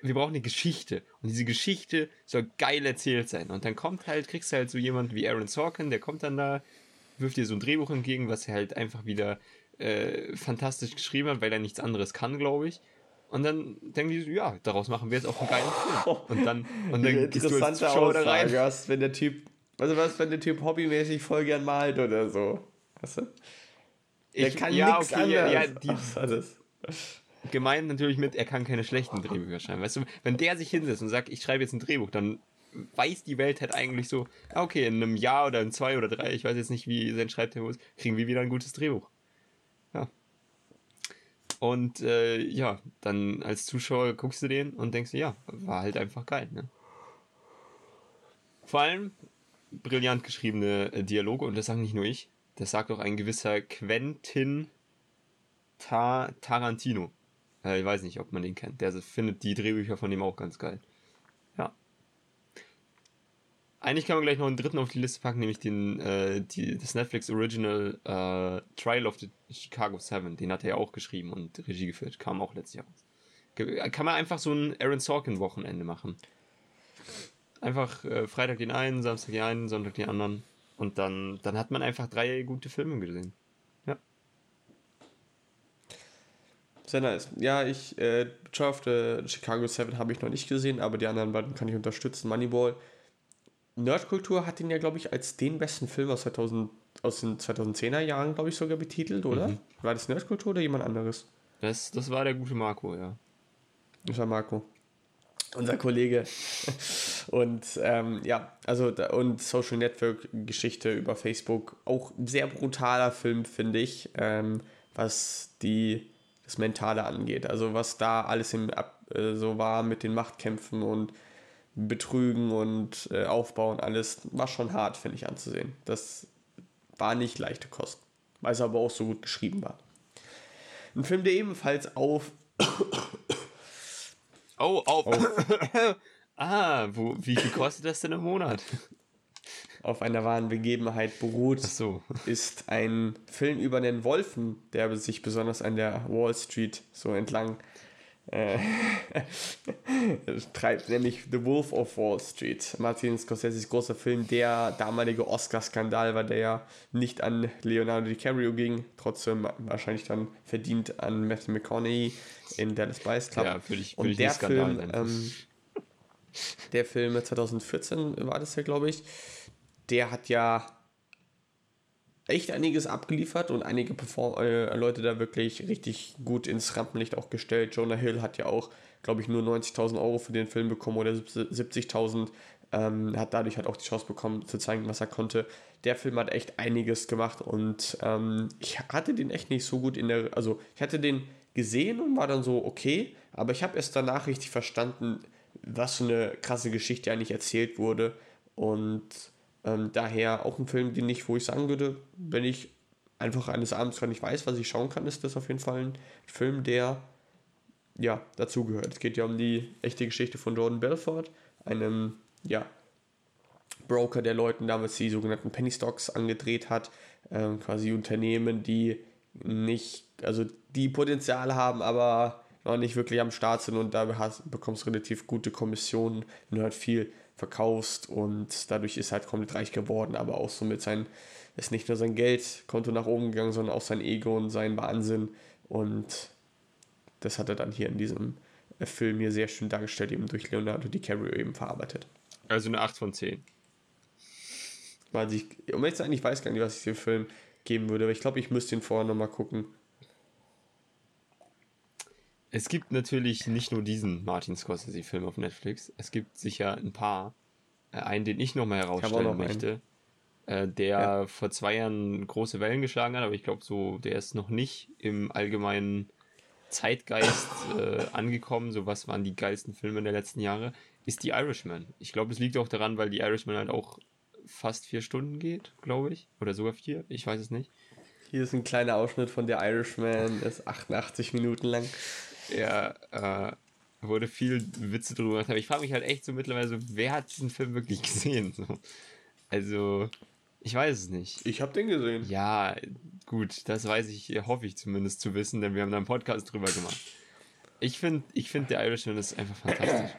wir brauchen eine Geschichte. Und diese Geschichte soll geil erzählt sein. Und dann kommt halt, kriegst du halt so jemand wie Aaron Sorkin, der kommt dann da, wirft dir so ein Drehbuch entgegen, was er halt einfach wieder äh, fantastisch geschrieben hat, weil er nichts anderes kann, glaube ich. Und dann denken die so, ja, daraus machen wir jetzt auch einen geilen Film. Und dann, und dann gehst du als Zuschauer da rein. Hast, wenn der Typ also was, wenn der Typ hobbymäßig voll gern malt oder so. Weißt du? Der ich, kann ja, nichts okay, anderes. Ja, die. Gemeint natürlich mit, er kann keine schlechten Drehbücher schreiben. Weißt du, wenn der sich hinsetzt und sagt, ich schreibe jetzt ein Drehbuch, dann weiß die Welt halt eigentlich so, okay, in einem Jahr oder in zwei oder drei, ich weiß jetzt nicht, wie sein Schreibtempo ist, kriegen wir wieder ein gutes Drehbuch. Ja. Und äh, ja, dann als Zuschauer guckst du den und denkst ja, war halt einfach geil. Ne? Vor allem, brillant geschriebene äh, Dialoge und das sagen nicht nur ich, das sagt auch ein gewisser Quentin Ta Tarantino. Äh, ich weiß nicht, ob man den kennt. Der findet die Drehbücher von ihm auch ganz geil. Ja. Eigentlich kann man gleich noch einen dritten auf die Liste packen, nämlich den, äh, die, das Netflix Original äh, Trial of the Chicago Seven. Den hat er ja auch geschrieben und Regie geführt. Kam auch letztes Jahr raus. Kann man einfach so ein Aaron Sorkin-Wochenende machen. Einfach äh, Freitag den einen, Samstag den einen, Sonntag den anderen. Und dann, dann hat man einfach drei gute Filme gesehen. Ja. Sehr nice. Ja, ich, äh, Trial of the Chicago 7 habe ich noch nicht gesehen, aber die anderen beiden kann ich unterstützen. Moneyball. Nerdkultur hat ihn ja, glaube ich, als den besten Film aus, 2000, aus den 2010er Jahren, glaube ich, sogar betitelt, oder? Mhm. War das Nerdkultur oder jemand anderes? Das, das war der gute Marco, ja. Das war Marco unser Kollege. Und ähm, ja, also und Social Network Geschichte über Facebook, auch sehr brutaler Film, finde ich, ähm, was die das Mentale angeht. Also was da alles im, äh, so war mit den Machtkämpfen und Betrügen und äh, Aufbau und alles, war schon hart, finde ich, anzusehen. Das war nicht leichte Kost, weil es aber auch so gut geschrieben war. Ein Film, der ebenfalls auf Oh, auf. Oh. ah, wo, wie viel kostet das denn im Monat? Auf einer wahren Begebenheit beruht, so. ist ein Film über den Wolfen, der sich besonders an der Wall Street so entlang äh, treibt, nämlich The Wolf of Wall Street. Martin Scorseses großer Film, der damalige Oscar-Skandal war, der ja nicht an Leonardo DiCaprio ging, trotzdem wahrscheinlich dann verdient an Matthew McConaughey in Dallas Buyers Club. Ja, würde ich, würd Und ich der Film, ähm, der Film 2014 war das ja, glaube ich, der hat ja echt einiges abgeliefert und einige Perform äh, Leute da wirklich richtig gut ins Rampenlicht auch gestellt. Jonah Hill hat ja auch, glaube ich, nur 90.000 Euro für den Film bekommen oder 70.000. Ähm, hat dadurch halt auch die Chance bekommen zu zeigen, was er konnte. Der Film hat echt einiges gemacht und ähm, ich hatte den echt nicht so gut in der, also ich hatte den gesehen und war dann so okay, aber ich habe erst danach richtig verstanden, was für eine krasse Geschichte eigentlich erzählt wurde Und ähm, daher auch ein Film, den ich, wo ich sagen würde, wenn ich einfach eines Abends gar nicht weiß, was ich schauen kann, ist das auf jeden Fall ein Film, der ja dazugehört. Es geht ja um die echte Geschichte von Jordan Belfort, einem ja, Broker, der Leuten damals die sogenannten Penny Stocks angedreht hat, ähm, quasi Unternehmen, die nicht, also die Potenzial haben, aber noch nicht wirklich am Start sind und da bekommst du relativ gute Kommissionen, wenn du halt viel verkaufst und dadurch ist er halt komplett reich geworden, aber auch so mit sein, ist nicht nur sein Geldkonto nach oben gegangen, sondern auch sein Ego und sein Wahnsinn und das hat er dann hier in diesem äh, Film hier sehr schön dargestellt, eben durch Leonardo DiCaprio eben verarbeitet. Also eine 8 von 10. Weil ich, um jetzt eigentlich weiß gar nicht, was ich dem Film geben würde, aber ich glaube, ich müsste ihn vorher nochmal gucken. Es gibt natürlich nicht nur diesen Martin Scorsese-Film auf Netflix. Es gibt sicher ein paar. Äh, einen, den ich nochmal herausstellen noch möchte, äh, der ja. vor zwei Jahren große Wellen geschlagen hat, aber ich glaube, so, der ist noch nicht im allgemeinen Zeitgeist äh, angekommen. So, was waren die geilsten Filme der letzten Jahre? Ist die Irishman. Ich glaube, es liegt auch daran, weil die Irishman halt auch fast vier Stunden geht, glaube ich. Oder sogar vier, ich weiß es nicht. Hier ist ein kleiner Ausschnitt von der Irishman, der ist 88 Minuten lang. Ja, äh, wurde viel Witze drüber gemacht. Aber ich frage mich halt echt so mittlerweile so, wer hat diesen Film wirklich gesehen? So. Also, ich weiß es nicht. Ich habe den gesehen. Ja, gut, das weiß ich, hoffe ich zumindest zu wissen, denn wir haben da einen Podcast drüber gemacht. Ich finde, ich find, der Irishman ist einfach fantastisch.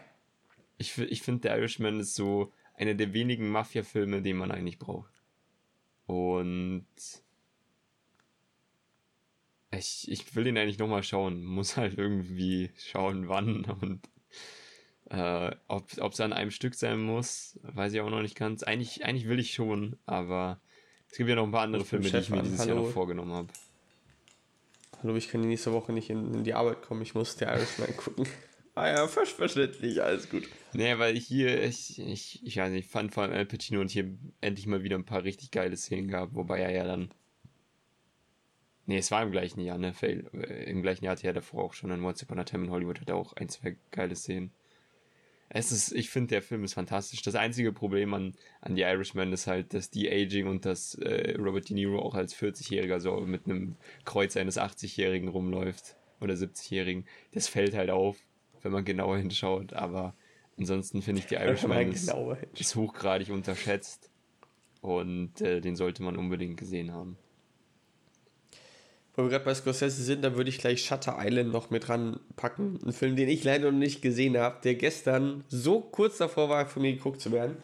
Ich, ich finde, der Irishman ist so einer der wenigen Mafia-Filme, den man eigentlich braucht. Und ich, ich will den eigentlich nochmal schauen. Muss halt irgendwie schauen, wann und äh, ob es an einem Stück sein muss, weiß ich auch noch nicht ganz. Eigentlich, eigentlich will ich schon, aber es gibt ja noch ein paar andere Filme, die ich mir dieses Hallo. Jahr noch vorgenommen habe. Hallo, ich kann die nächste Woche nicht in, in die Arbeit kommen. Ich muss der Irishman gucken. Ah ja, verständlich, alles gut. Nee, weil ich hier, ich, ich, ich weiß nicht, fand vor allem Al Pacino und hier endlich mal wieder ein paar richtig geile Szenen gab, wobei er ja dann. Nee, es war im gleichen Jahr, ne? Äh, Im gleichen Jahr hatte er davor auch schon in Once Upon a Time in Hollywood, hat er auch ein, zwei geile Szenen. Es ist, ich finde, der Film ist fantastisch. Das einzige Problem an, an The Irishman ist halt, dass die Aging und dass äh, Robert De Niro auch als 40-Jähriger so mit einem Kreuz eines 80-Jährigen rumläuft oder 70-Jährigen. Das fällt halt auf wenn man genauer hinschaut. Aber ansonsten finde ich, die Irishman ist, ist, hochgradig unterschätzt. Und äh, den sollte man unbedingt gesehen haben. Wo wir gerade bei Scorsese sind, dann würde ich gleich Shutter Island noch mit ranpacken. Ein Film, den ich leider noch nicht gesehen habe, der gestern so kurz davor war, von mir geguckt zu werden.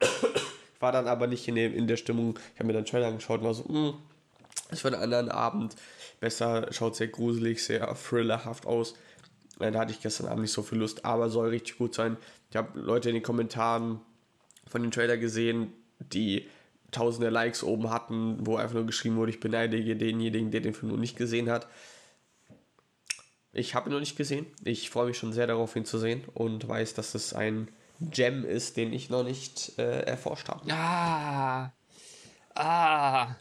war dann aber nicht in, der, in der Stimmung. Ich habe mir dann Trailer angeschaut und war so, mh, das war einen anderen Abend. Besser, schaut sehr gruselig, sehr thrillerhaft aus. Da hatte ich gestern Abend nicht so viel Lust, aber soll richtig gut sein. Ich habe Leute in den Kommentaren von dem Trailer gesehen, die tausende Likes oben hatten, wo einfach nur geschrieben wurde, ich beneidige denjenigen, der den Film noch nicht gesehen hat. Ich habe ihn noch nicht gesehen. Ich freue mich schon sehr darauf, ihn zu sehen und weiß, dass es ein Gem ist, den ich noch nicht äh, erforscht habe. Ah, ah,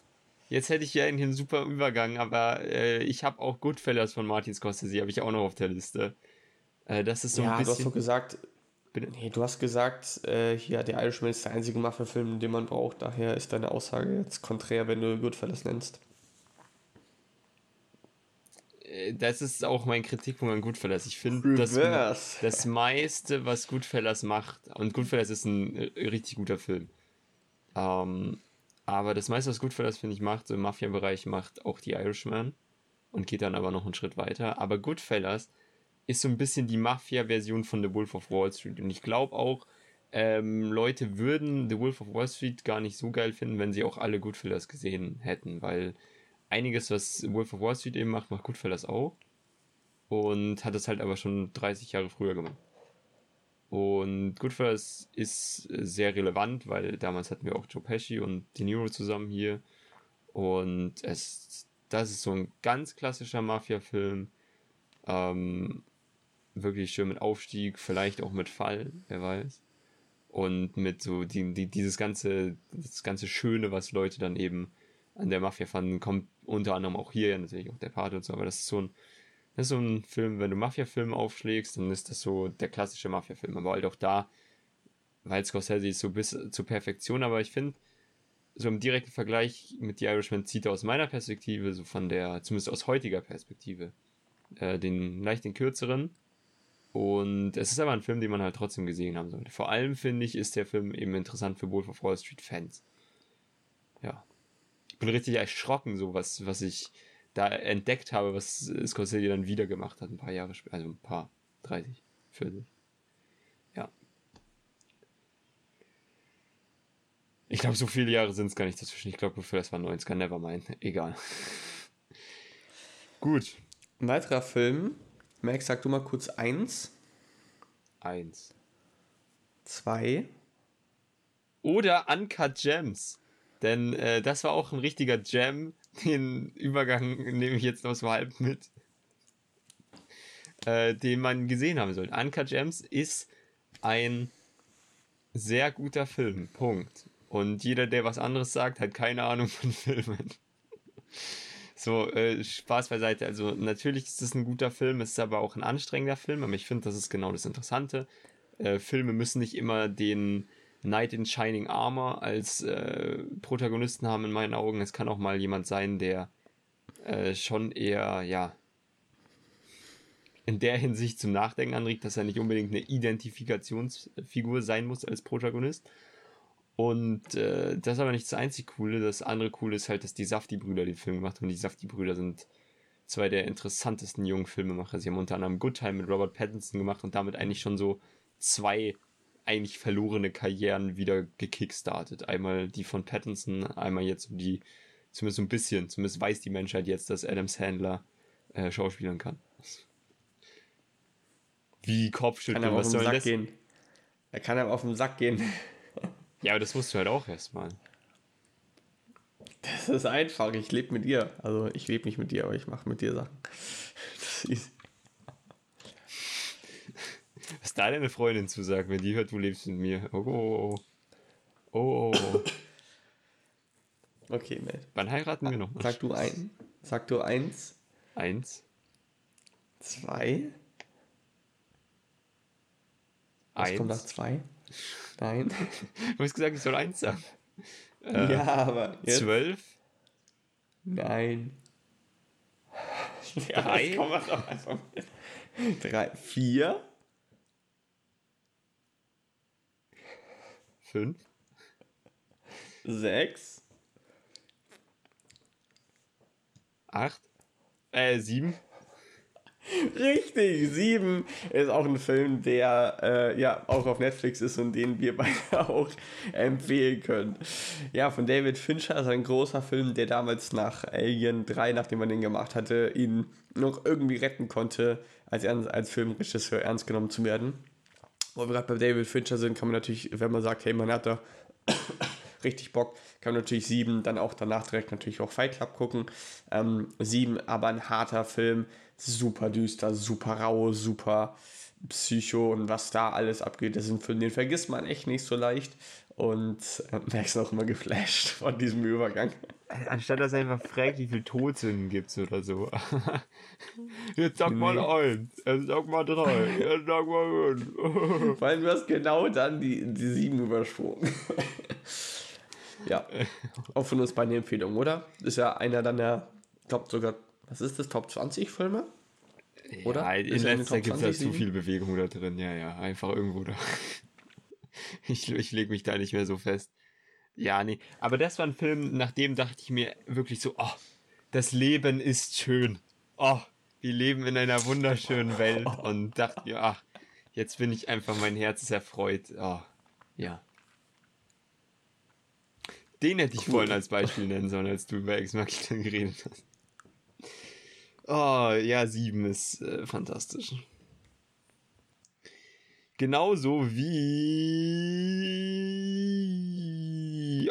Jetzt hätte ich ja einen super Übergang, aber äh, ich habe auch Goodfellas von Martin Scorsese, habe ich auch noch auf der Liste. Äh, das ist so ja, ein bisschen... du hast doch gesagt... Nee, du hast gesagt, äh, hier, der Irishman ist der einzige Mafia-Film, den man braucht. Daher ist deine Aussage jetzt konträr, wenn du Goodfellas nennst. Äh, das ist auch mein Kritikpunkt an Goodfellas. Ich finde, das, das meiste, was Goodfellas macht, und Goodfellas ist ein äh, richtig guter Film. Ähm, aber das meiste, was Goodfellas, finde ich, macht, so im Mafia-Bereich, macht auch die Irishman und geht dann aber noch einen Schritt weiter. Aber Goodfellas ist so ein bisschen die Mafia-Version von The Wolf of Wall Street. Und ich glaube auch, ähm, Leute würden The Wolf of Wall Street gar nicht so geil finden, wenn sie auch alle Goodfellas gesehen hätten, weil einiges, was Wolf of Wall Street eben macht, macht Goodfellas auch. Und hat es halt aber schon 30 Jahre früher gemacht. Und Goodfellas ist sehr relevant, weil damals hatten wir auch Joe Pesci und De Niro zusammen hier. Und es, das ist so ein ganz klassischer Mafia-Film. Ähm, wirklich schön mit Aufstieg, vielleicht auch mit Fall, wer weiß. Und mit so die, die, dieses ganze, das ganze Schöne, was Leute dann eben an der Mafia fanden, kommt unter anderem auch hier natürlich auch der Pate und so, aber das ist so ein das ist so ein Film, wenn du Mafia-Film aufschlägst, dann ist das so der klassische Mafia-Film. Aber halt auch da weil Scorsese ist so bis zur Perfektion, aber ich finde, so im direkten Vergleich mit The Irishman zieht er aus meiner Perspektive, so von der, zumindest aus heutiger Perspektive, äh, den leicht den kürzeren. Und es ist aber ein Film, den man halt trotzdem gesehen haben sollte. Vor allem finde ich, ist der Film eben interessant für Wolf of Wall Street Fans. Ja. Ich bin richtig erschrocken, so was, was ich da entdeckt habe, was Scorsese dann wieder gemacht hat, ein paar Jahre später, also ein paar, 30, 40. Ja. Ich glaube, so viele Jahre sind es gar nicht dazwischen. Ich glaube, das war 90er, nevermind. Egal. Gut. Ein weiterer Film. Max, sag du mal kurz eins. Eins. Zwei. Oder Uncut Gems. Denn äh, das war auch ein richtiger Gem. Den Übergang nehme ich jetzt noch so halb mit. Äh, den man gesehen haben sollte. Uncut Gems ist ein sehr guter Film. Punkt. Und jeder, der was anderes sagt, hat keine Ahnung von Filmen. So, äh, Spaß beiseite. Also, natürlich ist es ein guter Film, es ist aber auch ein anstrengender Film, aber ich finde, das ist genau das Interessante. Äh, Filme müssen nicht immer den Knight in Shining Armor als äh, Protagonisten haben, in meinen Augen. Es kann auch mal jemand sein, der äh, schon eher, ja, in der Hinsicht zum Nachdenken anregt, dass er nicht unbedingt eine Identifikationsfigur sein muss als Protagonist. Und äh, das ist aber nicht das einzig Coole. Das andere Coole ist halt, dass die Safti-Brüder den Film gemacht haben. Und die Safti-Brüder sind zwei der interessantesten jungen Filmemacher. Sie haben unter anderem Good Time mit Robert Pattinson gemacht und damit eigentlich schon so zwei eigentlich verlorene Karrieren wieder gekickstartet. Einmal die von Pattinson, einmal jetzt die, zumindest so ein bisschen, zumindest weiß die Menschheit jetzt, dass Adam Sandler äh, schauspielern kann. Wie Kopfschütteln, Kann was soll das? gehen. Er kann aber auf den Sack gehen. Ja, aber das musst du halt auch erstmal. Das ist einfach. Ich lebe mit ihr. Also ich lebe nicht mit dir, aber ich mache mit dir Sachen. Das ist Was da deine Freundin zu sagt, wenn die hört, du lebst mit mir. Oh, oh, oh. oh, oh. okay, Matt. Wann heiraten wir noch? Sag du ein. Sag du eins, Eins, zwei. Was kommt nach eins. zwei? Nein. Du hast gesagt, ich soll eins sagen. ja, aber jetzt. Zwölf, Nein. Drei? Drei. Vier. fünf, Sechs. acht, äh, sieben. Richtig, sieben ist auch ein Film, der äh, ja auch auf Netflix ist und den wir beide auch empfehlen können. Ja, von David Fincher ist ein großer Film, der damals nach Alien 3, nachdem man den gemacht hatte, ihn noch irgendwie retten konnte, als, als Filmregisseur ernst genommen zu werden. Wo wir gerade bei David Fincher sind, kann man natürlich, wenn man sagt, hey, man hat da richtig Bock, kann man natürlich sieben, dann auch danach direkt natürlich auch Fight Club gucken. Ähm, sieben, aber ein harter Film, super düster, super rau, super Psycho und was da alles abgeht, das ein Film, den vergisst man echt nicht so leicht. Und äh, Max ist auch immer geflasht von diesem Übergang. Anstatt dass er einfach fragt, wie viel Todsünden gibt's oder so. Jetzt sag mal Nee. eins, jetzt sag mal drei, jetzt sag mal fünf. Allem, du hast genau dann die, die sieben übersprungen. ja, auch von uns beide Empfehlung, oder? Ist ja einer dann der, ich glaube sogar, was ist das, Top 20 Filme? Oder? Ja, in er letzter gibt es 20 zu viel Bewegung da drin. Ja, ja, einfach irgendwo da. Ich, ich lege mich da nicht mehr so fest. Ja, nee. Aber das war ein Film, nach dem dachte ich mir wirklich so, oh, das Leben ist schön. Oh, wir leben in einer wunderschönen Welt. Und dachte mir, ach, jetzt bin ich einfach, mein Herz ist erfreut. Oh, ja. Den hätte ich Cool. vorhin als Beispiel nennen sollen, als du über Ex Machina geredet hast. Oh, ja, sieben ist äh, fantastisch. Genauso wie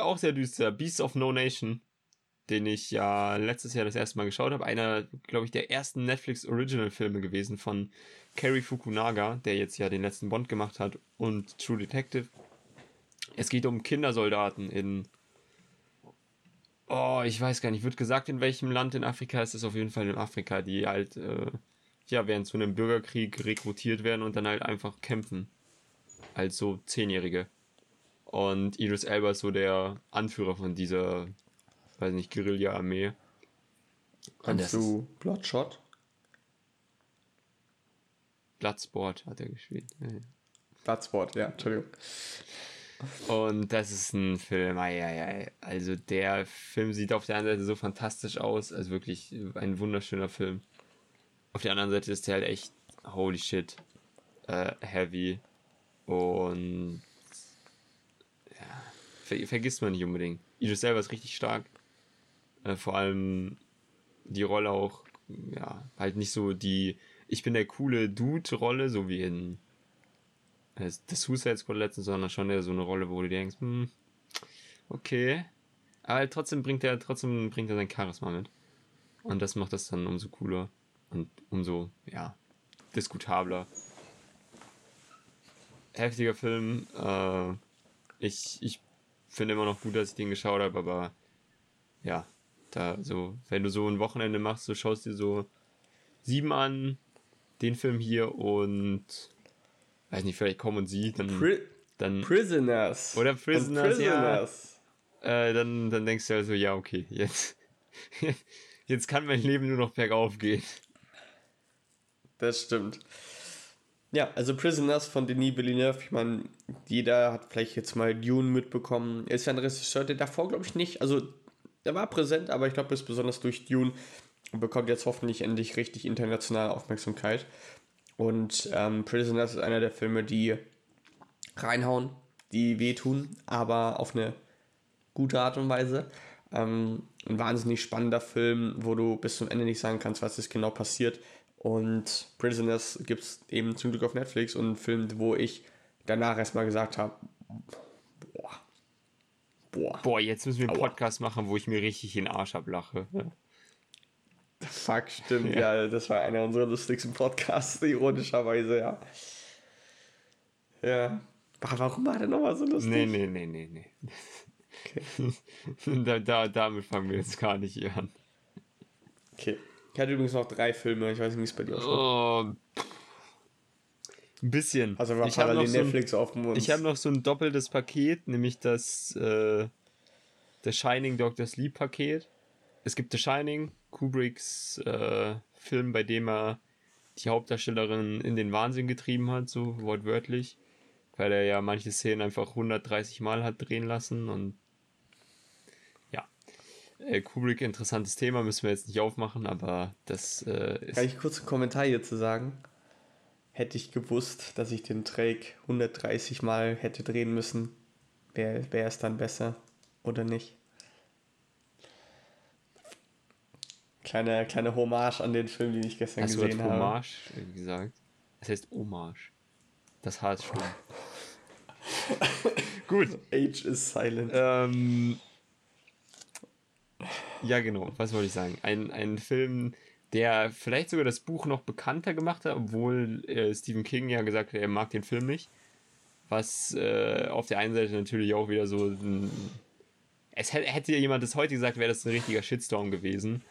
auch sehr düster, Beasts of No Nation, den ich ja letztes Jahr das erste Mal geschaut habe. Einer, glaube ich, der ersten Netflix Original Filme gewesen von Cary Fukunaga, der jetzt ja den letzten Bond gemacht hat und True Detective. Es geht um Kindersoldaten in Oh, ich weiß gar nicht. Wird gesagt, in welchem Land in Afrika ist es auf jeden Fall in Afrika, die halt, äh, ja, während zu einem Bürgerkrieg rekrutiert werden und dann halt einfach kämpfen. Als so Zehnjährige. Und Idris Elba ist so der Anführer von dieser, weiß nicht, Guerilla-Armee. Kannst du Bloodshot? Bloodsport hat er gespielt. Bloodsport, ja, Entschuldigung. Und das ist ein Film, ai, ai, ai. also der Film sieht auf der einen Seite so fantastisch aus, also wirklich ein wunderschöner Film. Auf der anderen Seite ist der halt echt, holy shit, äh, heavy und ja, ver vergisst man nicht unbedingt. Idris selber ist richtig stark, äh, vor allem die Rolle auch, ja, halt nicht so die, ich bin der coole Dude-Rolle, so wie in das Suicide Squad letztens, sondern schon eher so eine Rolle, wo du denkst, hm, okay. Aber trotzdem bringt er, trotzdem bringt er sein Charisma mit. Und das macht das dann umso cooler und umso, ja, diskutabler. Heftiger Film. Äh, ich ich finde immer noch gut, dass ich den geschaut habe, aber ja, da so, wenn du so ein Wochenende machst, du schaust dir so sieben an, den Film hier und weiß nicht, vielleicht kommen und sie, dann. Pri dann Prisoners. Oder Prisoners, Prisoners. ja. Äh, dann, dann denkst du also, ja, okay, jetzt, jetzt kann mein Leben nur noch bergauf gehen. Das stimmt. Ja, also Prisoners von Denis Villeneuve, ich meine, jeder hat vielleicht jetzt mal Dune mitbekommen. Er ist ja ein Regisseur, der davor, glaube ich, nicht, also der war präsent, aber ich glaube, ist besonders durch Dune bekommt jetzt hoffentlich endlich richtig internationale Aufmerksamkeit. Und ähm, Prisoners ist einer der Filme, die reinhauen, die wehtun, aber auf eine gute Art und Weise. Ähm, ein wahnsinnig spannender Film, wo du bis zum Ende nicht sagen kannst, was ist genau passiert. Und Prisoners gibt es eben zum Glück auf Netflix und ein Film, wo ich danach erstmal gesagt habe, boah, boah. Boah, jetzt müssen wir einen Podcast machen, wo ich mir richtig in den Arsch ablache. Fuck, stimmt, ja. ja. das war einer unserer lustigsten Podcasts, ironischerweise, ja. Ja. Warum war der nochmal so lustig? Nee, nee, nee, nee, nee. Okay. da, da, damit fangen wir jetzt gar nicht an. Okay. Ich hatte übrigens noch drei Filme, ich weiß nicht, wie es bei dir ausschaut. Oh, ein bisschen. Also war ich parallel so Netflix ein, Ich habe noch so ein doppeltes Paket, nämlich das äh, The Shining Doctor Sleep Paket. Es gibt The Shining, Kubricks äh, Film, bei dem er die Hauptdarstellerin in den Wahnsinn getrieben hat, so wortwörtlich, weil er ja manche Szenen einfach 130 Mal hat drehen lassen und ja. Äh, Kubrick, interessantes Thema, müssen wir jetzt nicht aufmachen, aber das äh, ist. Kann ich kurz einen Kommentar hierzu sagen? Hätte ich gewusst, dass ich den Drake 130 Mal hätte drehen müssen, wäre wär es dann besser oder nicht? Kleine, kleine Hommage an den Film, den ich gestern Hast gesehen habe. Hommage gesagt? Es heißt Hommage. Das H ist schlimm. Gut. Age is silent. Ähm, ja, genau. Was wollte ich sagen? Ein, ein Film, der vielleicht sogar das Buch noch bekannter gemacht hat, obwohl äh, Stephen King ja gesagt hat, er mag den Film nicht. Was äh, auf der einen Seite natürlich auch wieder so ein. Es hätte, hätte jemand das heute gesagt, wäre das ein richtiger Shitstorm gewesen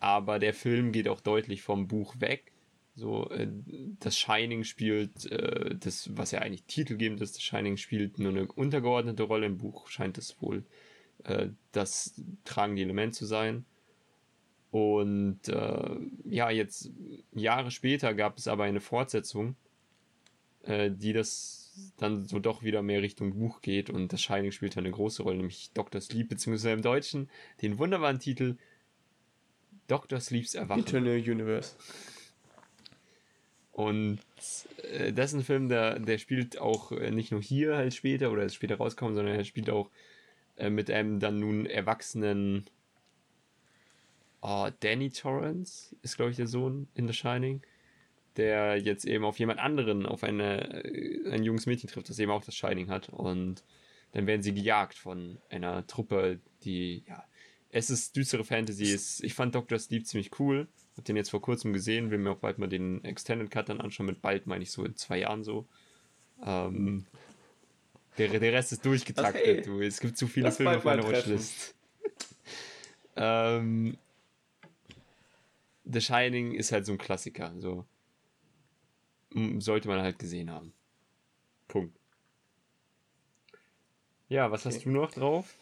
aber der Film geht auch deutlich vom Buch weg. So, äh, das Shining spielt, äh, das, was ja eigentlich titelgebend ist, das Shining spielt nur eine untergeordnete Rolle im Buch, scheint es wohl äh, das tragende Element zu sein. Und äh, ja, jetzt Jahre später gab es aber eine Fortsetzung, äh, die das dann so doch wieder mehr Richtung Buch geht und das Shining spielt eine große Rolle, nämlich Dr. Sleep, beziehungsweise im Deutschen den wunderbaren Titel Dr. Sleeps Erwachen. Eternal Universe. Und äh, das ist ein Film, der, der spielt auch äh, nicht nur hier halt später oder ist später rauskommen, sondern er spielt auch äh, mit einem dann nun erwachsenen oh, Danny Torrance, ist glaube ich der Sohn in The Shining, der jetzt eben auf jemand anderen, auf eine, äh, ein junges Mädchen trifft, das eben auch das Shining hat. Und dann werden sie gejagt von einer Truppe, die ja es ist düstere Fantasy. Ich fand Dr. Sleep ziemlich cool. Hab den jetzt vor kurzem gesehen, will mir auch bald mal den Extended Cut dann anschauen. Mit bald meine ich so in zwei Jahren so. Ähm, der, der Rest ist durchgetaktet, okay. du. Es gibt zu viele Lass Filme auf meiner Watchlist. ähm, The Shining ist halt so ein Klassiker. So. Sollte man halt gesehen haben. Punkt. Ja, was okay. hast du noch drauf?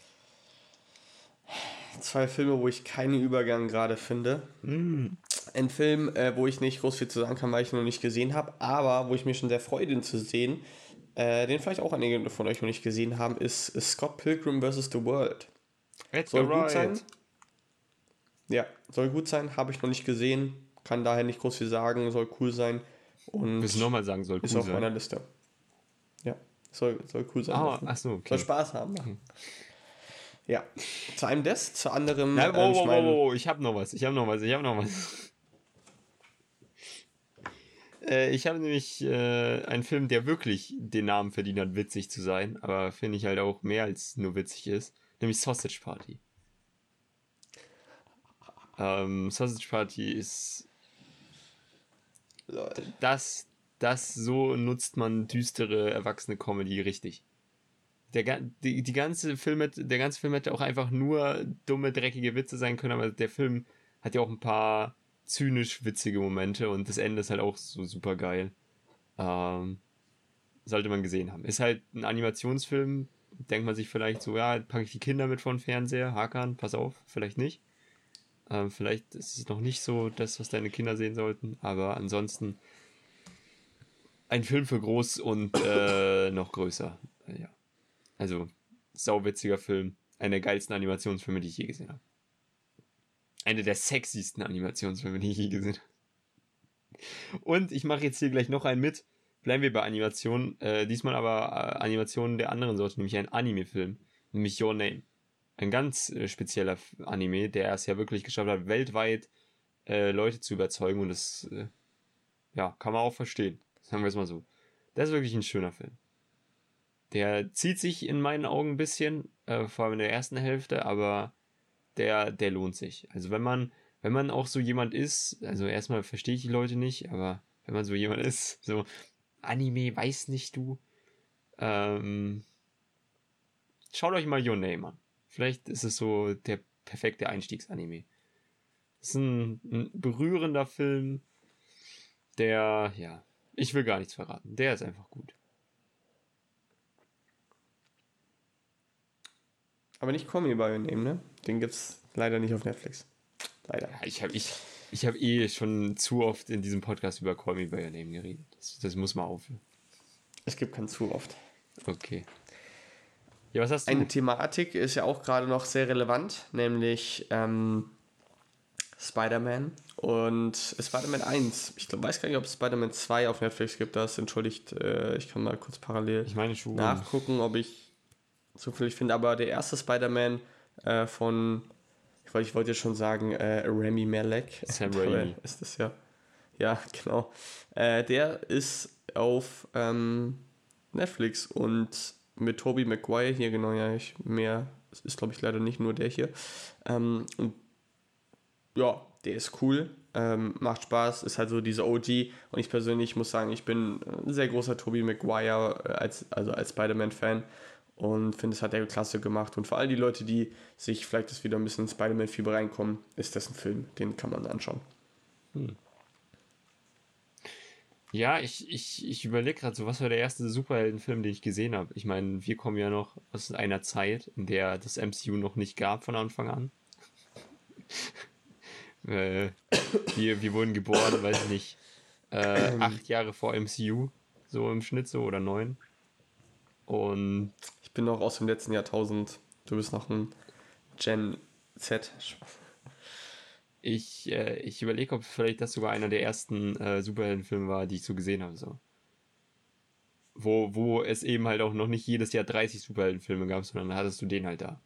Zwei Filme, wo ich keinen Übergang gerade finde. Mm. Ein Film, äh, wo ich nicht groß viel zu sagen kann, weil ich ihn noch nicht gesehen habe, aber wo ich mir schon sehr freue, den zu sehen, äh, den vielleicht auch einige von euch noch nicht gesehen haben, ist, ist Scott Pilgrim vs. The World. Edgar soll gut sein. Ja, soll gut sein, habe ich noch nicht gesehen, kann daher nicht groß viel sagen, soll cool sein. Und Willst du nochmal sagen, soll cool sein? Ist auf meiner Liste. Ja, soll, soll cool sein. Ah, ach so, okay. Soll Spaß haben. Machen. Ja, zu einem des, zu anderem. Nein, wow, ähm, wow, wow, wow, ich habe noch was, ich habe noch was, ich habe noch was. äh, ich habe nämlich äh, einen Film, der wirklich den Namen verdient hat, witzig zu sein, aber finde ich halt auch mehr als nur witzig ist, nämlich Sausage Party. Ähm, Sausage Party ist das, das so nutzt man düstere erwachsene Comedy richtig. Der, die, die ganze Film, der ganze Film hätte auch einfach nur dumme, dreckige Witze sein können, aber der Film hat ja auch ein paar zynisch witzige Momente und das Ende ist halt auch so super geil. Ähm, sollte man gesehen haben. Ist halt ein Animationsfilm, denkt man sich vielleicht so, ja, packe ich die Kinder mit vor den Fernseher, Hakan, pass auf, vielleicht nicht. Ähm, vielleicht ist es noch nicht so das, was deine Kinder sehen sollten, aber ansonsten ein Film für groß und äh, noch größer. Ja. Also, sauwitziger Film. Einer der geilsten Animationsfilme, die ich je gesehen habe. Einer der sexiesten Animationsfilme, die ich je gesehen habe. Und ich mache jetzt hier gleich noch einen mit. Bleiben wir bei Animationen. Äh, diesmal aber äh, Animationen der anderen Sorte, nämlich ein Anime-Film. Nämlich Your Name. Ein ganz äh, spezieller Anime, der es ja wirklich geschafft hat, weltweit äh, Leute zu überzeugen. Und das, äh, ja, kann man auch verstehen. Sagen wir es mal so. Das ist wirklich ein schöner Film. Der zieht sich in meinen Augen ein bisschen, äh, vor allem in der ersten Hälfte, aber der, der lohnt sich. Also wenn man, wenn man auch so jemand ist, also erstmal verstehe ich die Leute nicht, aber wenn man so jemand ist, so Anime, weiß nicht du, ähm, schaut euch mal Your Name an. Vielleicht ist es so der perfekte Einstiegsanime. Es ist ein, ein berührender Film, der, ja, ich will gar nichts verraten. Der ist einfach gut. Aber nicht Call Me By Your Name, ne? Den gibt's leider nicht auf Netflix. Leider. Ja, ich habe ich, ich hab eh schon zu oft in diesem Podcast über Call Me By Your Name geredet. Das, das muss mal aufhören. Es gibt kein zu oft. Okay. Ja, was hast du? Eine Thematik ist ja auch gerade noch sehr relevant, nämlich ähm, Spider-Man und Spider-Man 1. Ich glaub, weiß gar nicht, ob es Spider-Man 2 auf Netflix gibt. Das entschuldigt, äh, ich kann mal kurz parallel ich meine schon. nachgucken, ob ich zufällig finde. Aber der erste Spider-Man äh, von, ich wollte, ich wollte jetzt schon sagen, äh, Remy Malek. Sam Raimi. Ist das ja. Ja, genau. Äh, der ist auf ähm, Netflix und mit Tobey Maguire hier, genau, ja, ich, mehr ist, glaube ich, leider nicht nur der hier. Ähm, und ja, der ist cool, ähm, macht Spaß, ist halt so diese OG und ich persönlich muss sagen, ich bin ein sehr großer Tobey Maguire äh, als, also als Spider-Man-Fan und finde, es hat er klasse gemacht. Und vor allem die Leute, die sich vielleicht das wieder ein bisschen in Spider-Man-Fieber reinkommen, ist das ein Film, den kann man anschauen. Hm. Ja, ich, ich, ich überlege gerade so, was war der erste Superheldenfilm, den ich gesehen habe. Ich meine, wir kommen ja noch aus einer Zeit, in der das MCU noch nicht gab von Anfang an. äh, wir, wir wurden geboren, weiß ich nicht, äh, acht Jahre vor MCU, so im Schnitt so, oder neun. Und ich bin noch aus dem letzten Jahrtausend. Du bist noch ein Gen Z. Ich, äh, ich überlege, ob vielleicht das sogar einer der ersten äh, Superheldenfilme war, die ich so gesehen habe. So. Wo, wo es eben halt auch noch nicht jedes Jahr 30 Superheldenfilme gab, sondern hattest du den halt da.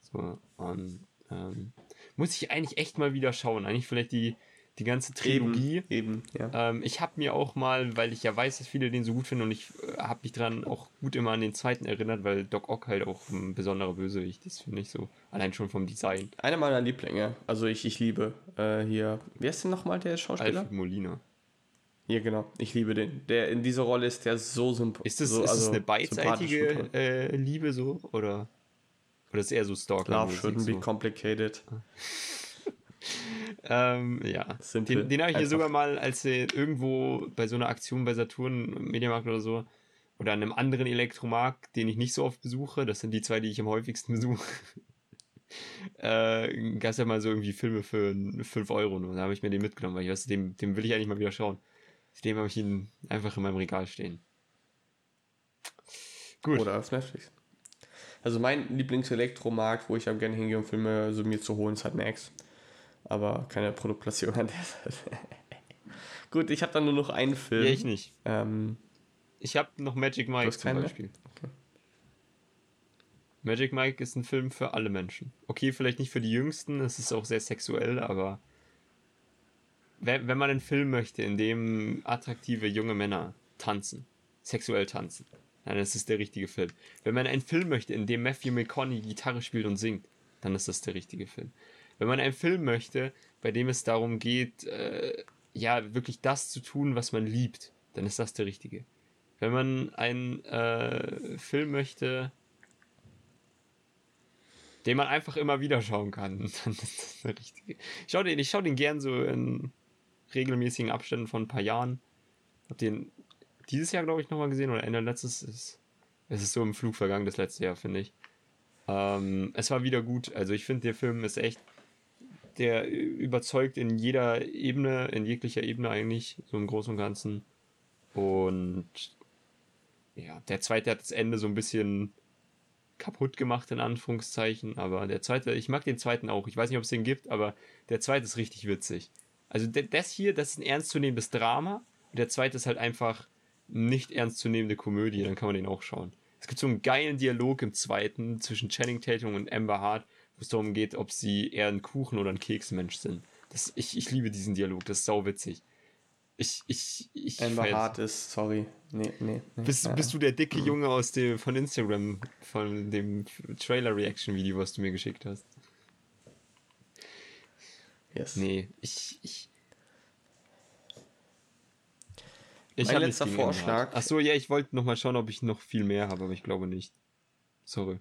So, und ähm, muss ich eigentlich echt mal wieder schauen. Eigentlich vielleicht die, die ganze Trilogie. Eben, eben ja. ähm, ich habe mir auch mal, weil ich ja weiß, dass viele den so gut finden und ich äh, habe mich dran auch gut immer an den zweiten erinnert, weil Doc Ock halt auch ein besonderer Bösewicht ist, finde ich so. Allein schon vom Design. Einer meiner Lieblinge. Also ich, ich liebe äh, hier. Wer ist denn nochmal der Schauspieler? Alfred Molina. Ja, genau. Ich liebe den. Der in dieser Rolle ist der so sympathisch. Ist das, so, ist also das eine beidseitige äh, Liebe so? Oder, oder ist eher so Stalker? Love shouldn't be so? complicated. Ah. ähm, ja. Den, den habe ich hier sogar mal, als er irgendwo bei so einer Aktion bei Saturn, Mediamarkt oder so, oder an einem anderen Elektromarkt, den ich nicht so oft besuche, das sind die zwei, die ich am häufigsten besuche, äh, gab es ja mal so irgendwie Filme für 5 Euro. Und da habe ich mir den mitgenommen, weil ich weiß, dem, dem will ich eigentlich mal wieder schauen. Dem habe ich ihn einfach in meinem Regal stehen. Gut. Oder auf Netflix. Also mein Lieblingselektromarkt, wo ich am gerne hingehe, um Filme so mir zu holen, ist halt Max. Aber keine Produktplatzierung an der Seite. Gut, ich habe dann nur noch einen Film. Ja, ich nicht. Ähm, ich habe noch Magic Mike zum Beispiel. Okay. Magic Mike ist ein Film für alle Menschen. Okay, vielleicht nicht für die Jüngsten, es ist auch sehr sexuell, aber wenn, wenn man einen Film möchte, in dem attraktive junge Männer tanzen, sexuell tanzen, dann ist es der richtige Film. Wenn man einen Film möchte, in dem Matthew McConaughey Gitarre spielt und singt, dann ist das der richtige Film. Wenn man einen Film möchte, bei dem es darum geht, äh, ja, wirklich das zu tun, was man liebt, dann ist das der richtige. Wenn man einen äh, Film möchte, den man einfach immer wieder schauen kann, dann ist das der richtige. Ich schaue den, schau den gern so in regelmäßigen Abständen von ein paar Jahren. Hab den dieses Jahr, glaube ich, nochmal gesehen oder Ende letztes. Ist, es ist so im Flug vergangen, das letzte Jahr, finde ich. Ähm, es war wieder gut. Also ich finde, der Film ist echt, der überzeugt in jeder Ebene, in jeglicher Ebene eigentlich, so im Großen und Ganzen. Und ja, der zweite hat das Ende so ein bisschen kaputt gemacht, in Anführungszeichen. Aber der zweite, ich mag den zweiten auch. Ich weiß nicht, ob es den gibt, aber der zweite ist richtig witzig. Also das hier, das ist ein ernstzunehmendes Drama. Und der zweite ist halt einfach nicht ernstzunehmende Komödie. Dann kann man den auch schauen. Es gibt so einen geilen Dialog im zweiten zwischen Channing Tatum und Amber Hart, wo es darum geht, ob sie eher ein Kuchen- oder ein Keksmensch sind. Das, ich, ich liebe diesen Dialog, das ist sau witzig. Ich, ich, ich Amber Hart ist, sorry. Nee, nee. nee. Bist, ja. bist du der dicke Junge aus dem, von Instagram, von dem Trailer-Reaction-Video, was du mir geschickt hast? Yes. Nee, ich. ich ich mein letzter Vorschlag. Achso, ja, ich wollte nochmal schauen, ob ich noch viel mehr habe, aber ich glaube nicht. Sorry.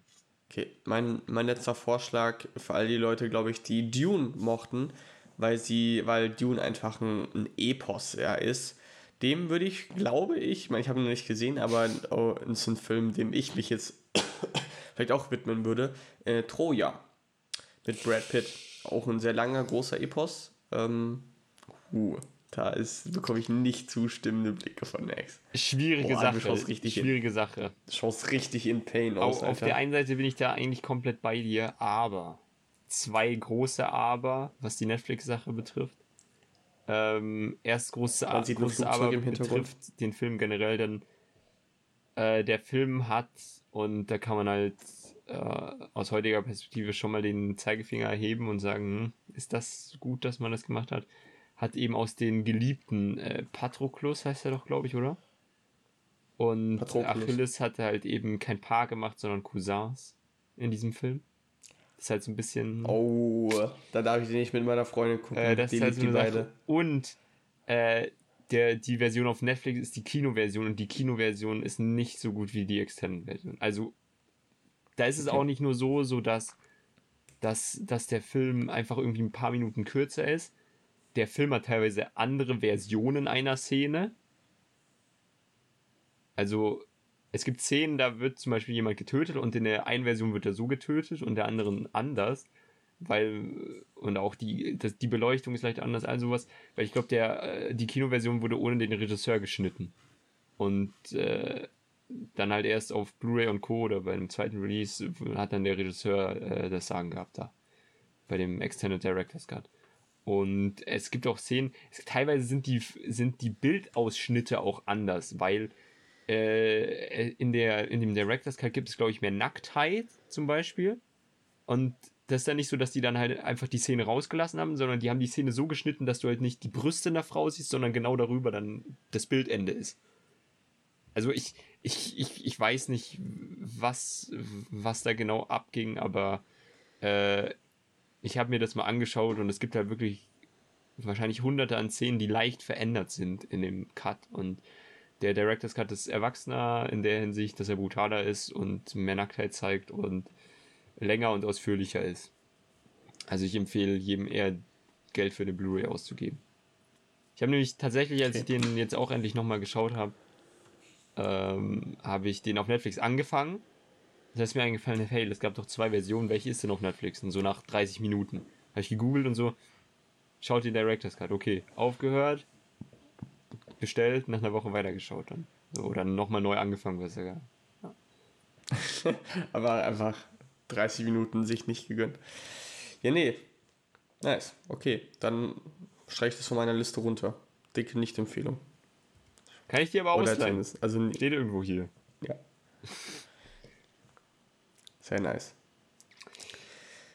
Okay, mein, mein letzter Vorschlag für all die Leute, glaube ich, die Dune mochten, weil sie, weil Dune einfach ein, ein Epos ja, ist. Dem würde ich, glaube ich, ich meine, ich habe ihn noch nicht gesehen, aber oh, es ist ein Film, dem ich mich jetzt vielleicht auch widmen würde. Äh, Troja mit Brad Pitt. Auch ein sehr langer, großer Epos. Ähm, uh, da ist, bekomme ich nicht zustimmende Blicke von Max. Schwierige Boah, Sache. schwierige in, Sache. Schaust richtig in Pain aus. Auf, auf der einen Seite bin ich da eigentlich komplett bei dir, aber zwei große Aber, was die Netflix-Sache betrifft. Ähm, erst große, A große Aber betrifft den Film generell, denn äh, der Film hat, und da kann man halt äh, aus heutiger Perspektive schon mal den Zeigefinger erheben und sagen, hm, ist das gut, dass man das gemacht hat, hat eben aus den geliebten äh, Patroclus heißt er doch, glaube ich, oder? Und Patroclus. Achilles hatte halt eben kein Paar gemacht, sondern Cousins in diesem Film. Das ist halt so ein bisschen. Oh, da darf ich nicht mit meiner Freundin gucken. Äh, das die ist halt so die beide. Und äh, der, die Version auf Netflix ist die Kinoversion und die Kinoversion ist nicht so gut wie die Extended-Version. Also, da ist es okay. auch nicht nur so, so dass, dass, dass der Film einfach irgendwie ein paar Minuten kürzer ist. Der Film hat teilweise andere Versionen einer Szene. Also, es gibt Szenen, da wird zum Beispiel jemand getötet und in der einen Version wird er so getötet und der anderen anders, weil und auch die, das, die Beleuchtung ist leicht anders, all sowas, weil ich glaube, äh, die Kinoversion wurde ohne den Regisseur geschnitten und äh, dann halt erst auf Blu-ray und Co. oder bei dem zweiten Release hat dann der Regisseur äh, das Sagen gehabt da bei dem Extended Director's Cut. Und es gibt auch Szenen, es, teilweise sind die, sind die Bildausschnitte auch anders, weil äh, in, der, in dem Director's Cut gibt es, glaube ich, mehr Nacktheit zum Beispiel. Und das ist dann nicht so, dass die dann halt einfach die Szene rausgelassen haben, sondern die haben die Szene so geschnitten, dass du halt nicht die Brüste einer Frau siehst, sondern genau darüber dann das Bildende ist. Also ich, ich, ich, ich weiß nicht, was, was da genau abging, aber äh, ich habe mir das mal angeschaut und es gibt halt wirklich wahrscheinlich hunderte an Szenen, die leicht verändert sind in dem Cut und der Director's Cut ist erwachsener in der Hinsicht, dass er brutaler ist und mehr Nacktheit zeigt und länger und ausführlicher ist. Also ich empfehle jedem eher Geld für eine Blu-ray auszugeben. Ich habe nämlich tatsächlich, als ich den jetzt auch endlich nochmal geschaut habe, ähm, habe ich den auf Netflix angefangen. Da ist mir eingefallen, hey, es gab doch zwei Versionen, welche ist denn auf Netflix? Und so nach 30 Minuten habe ich gegoogelt und so, schaut die Director's Cut. Okay, aufgehört, bestellt, nach einer Woche weitergeschaut dann. So, oder nochmal neu angefangen, was ja. ja. Aber einfach 30 Minuten sich nicht gegönnt. Ja, nee. Nice. Okay, dann streiche ich das von meiner Liste runter. Dicke Nicht-Empfehlung. Kann ich dir aber ausleihen. Also, Steht irgendwo hier. Ja. Sehr nice.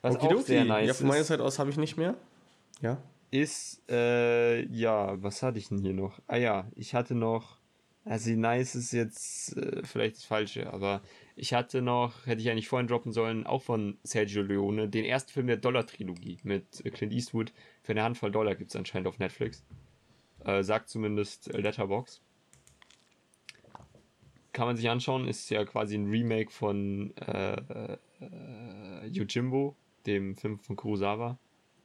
Was okay, auch sehr nice Ja, von meiner Seite aus habe ich nicht mehr. Ja. Ist, äh, ja, was hatte ich denn hier noch? Ah ja, ich hatte noch, also nice ist jetzt äh, vielleicht das Falsche, aber ich hatte noch, hätte ich eigentlich vorhin droppen sollen, auch von Sergio Leone, den ersten Film der Dollar-Trilogie mit Clint Eastwood. Für eine Handvoll Dollar gibt es anscheinend auf Netflix. Äh, sagt zumindest Letterbox kann man sich anschauen, ist ja quasi ein Remake von äh, äh, Yojimbo, dem Film von Kurosawa.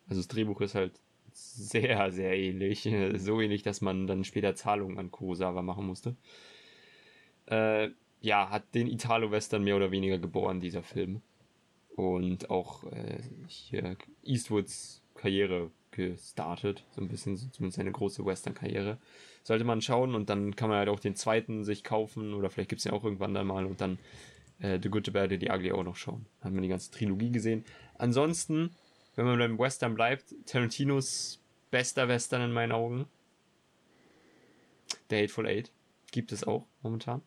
Also das Drehbuch ist halt sehr, sehr ähnlich. So ähnlich, dass man dann später Zahlungen an Kurosawa machen musste. Äh, ja, hat den Italo-Western mehr oder weniger geboren, dieser Film. Und auch äh, hier Eastwoods Karriere gestartet. So ein bisschen, zumindest eine große Western-Karriere sollte man schauen und dann kann man halt auch den zweiten sich kaufen oder vielleicht gibt es ja auch irgendwann dann mal und dann äh, The Good, The Bad, The Ugly auch noch schauen. Hat man die ganze Trilogie gesehen. Ansonsten, wenn man beim Western bleibt, Tarantinos bester Western in meinen Augen. The Hateful Eight gibt es auch momentan.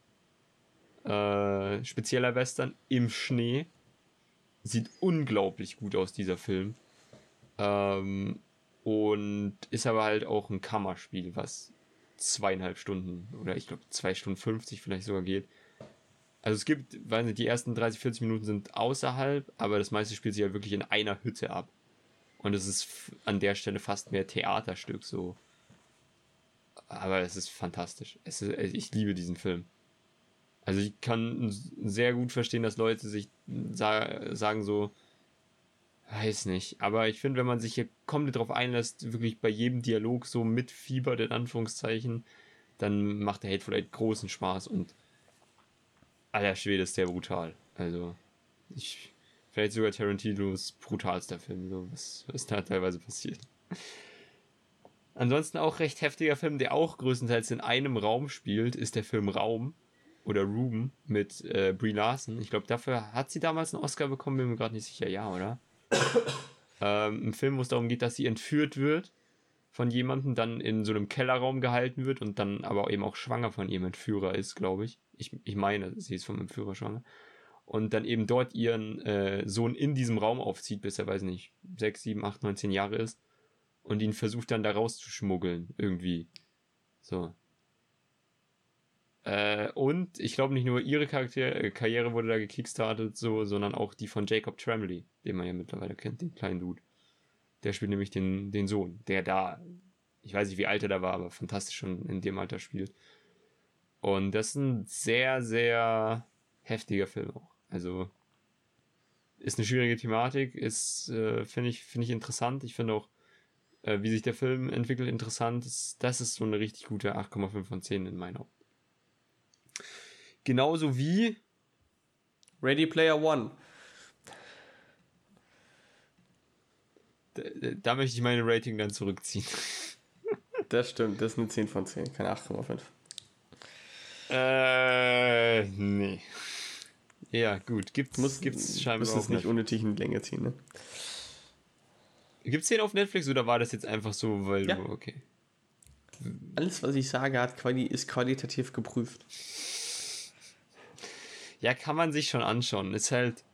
Äh, spezieller Western im Schnee. Sieht unglaublich gut aus, dieser Film. Ähm, und ist aber halt auch ein Kammerspiel, was zweieinhalb Stunden oder ich glaube zwei Stunden 50 vielleicht sogar geht. Also es gibt, weiß nicht, die ersten 30, 40 Minuten sind außerhalb, aber das meiste spielt sich ja wirklich in einer Hütte ab. Und es ist an der Stelle fast mehr Theaterstück so. Aber es ist fantastisch. Es ist, ich liebe diesen Film. Also ich kann sehr gut verstehen, dass Leute sich sagen so, Weiß nicht, aber ich finde, wenn man sich hier komplett drauf einlässt, wirklich bei jedem Dialog so mitfiebert, in Anführungszeichen, dann macht der Hateful Eight großen Spaß und aller Schwede ist der brutal. Also, ich, vielleicht sogar Tarantinos brutalster Film, so was, was da teilweise passiert. Ansonsten auch recht heftiger Film, der auch größtenteils in einem Raum spielt, ist der Film Raum oder Ruben mit äh, Brie Larson. Ich glaube, dafür hat sie damals einen Oscar bekommen, bin mir gerade nicht sicher, ja, oder? Ähm, ein Film, wo es darum geht, dass sie entführt wird von jemandem, dann in so einem Kellerraum gehalten wird und dann aber eben auch schwanger von ihrem Entführer ist, glaube ich. ich. Ich meine, sie ist vom Entführer schwanger. Und dann eben dort ihren äh, Sohn in diesem Raum aufzieht, bis er, weiß nicht, 6, 7, 8, 9, 10 Jahre ist. Und ihn versucht dann da rauszuschmuggeln, irgendwie. So. Äh, und ich glaube nicht nur ihre Charakter äh, Karriere wurde da gekickstartet, so, sondern auch die von Jacob Tremblay, den man ja mittlerweile kennt, den kleinen Dude. Der spielt nämlich den, den Sohn, der da, ich weiß nicht, wie alt er da war, aber fantastisch schon in dem Alter spielt. Und das ist ein sehr, sehr heftiger Film auch. Also ist eine schwierige Thematik, ist, äh, finde ich, finde ich interessant. Ich finde auch, äh, wie sich der Film entwickelt, interessant. Das ist so eine richtig gute 8,5 von 10 in meinen Augen. Genauso wie Ready Player One. Da, da möchte ich meine Rating dann zurückziehen. Das stimmt, das ist eine 10 von 10, keine 8,5. Äh, nee. Ja, gut. Gibt's, Muss, gibt's scheinbar auch nicht unnötig in die Länge ziehen, ne? Gibt's den auf Netflix oder war das jetzt einfach so, weil ja. du, okay. Alles, was ich sage, hat quali ist qualitativ geprüft. Ja, kann man sich schon anschauen. Ist halt,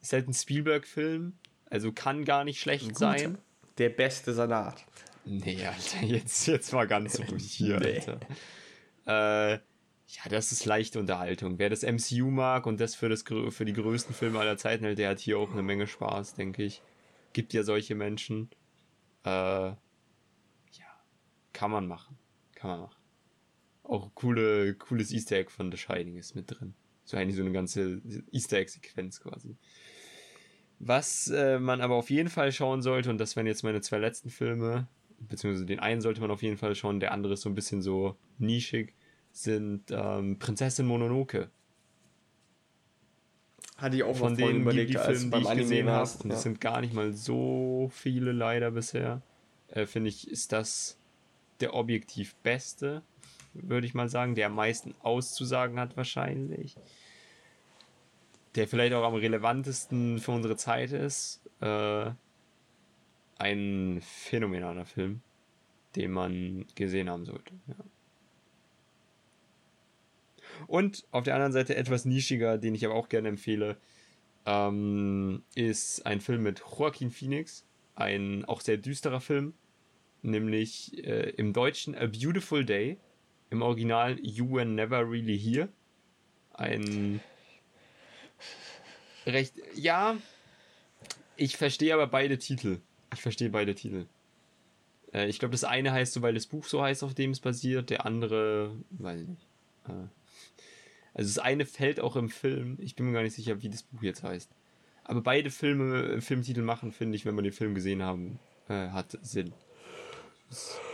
ist halt ein Spielberg-Film, also kann gar nicht schlecht sein. Der beste Salat. Nee, Alter, jetzt, jetzt mal ganz ruhig hier, nee. Alter. Äh, ja, das ist leichte Unterhaltung. Wer das MCU mag und das für, das für die größten Filme aller Zeiten hält, der hat hier auch eine Menge Spaß, denke ich. Gibt ja solche Menschen. Äh, kann man machen. Kann man machen. Auch coole, cooles Easter Egg von The Shining ist mit drin. So eigentlich so eine ganze Easter Egg-Sequenz quasi. Was äh, man aber auf jeden Fall schauen sollte, und das wären jetzt meine zwei letzten Filme, beziehungsweise den einen sollte man auf jeden Fall schauen, der andere ist so ein bisschen so nischig, sind ähm, Prinzessin Mononoke. Hatte ich auch Von von denen überlegt, die, die als Filme, beim die ich Anime gesehen habe, und Ja. es sind gar nicht mal so viele leider bisher, äh, finde ich, ist das der objektiv beste, würde ich mal sagen, der am meisten auszusagen hat wahrscheinlich. Der vielleicht auch am relevantesten für unsere Zeit ist. Äh, ein phänomenaler Film, den man gesehen haben sollte. Ja. Und auf der anderen Seite etwas nischiger, den ich aber auch gerne empfehle, ähm, ist ein Film mit Joaquin Phoenix. Ein auch sehr düsterer Film, nämlich äh, im Deutschen A Beautiful Day, im Original You Were Never Really Here. Ein recht, ja, ich verstehe aber beide Titel. Ich verstehe beide Titel. Äh, ich glaube, das eine heißt so, weil das Buch so heißt, auf dem es basiert, der andere, nicht. Äh, also das eine fällt auch im Film. Ich bin mir gar nicht sicher, wie das Buch jetzt heißt. Aber beide Filme, Filmtitel machen, finde ich, wenn man den Film gesehen haben, äh, hat Sinn.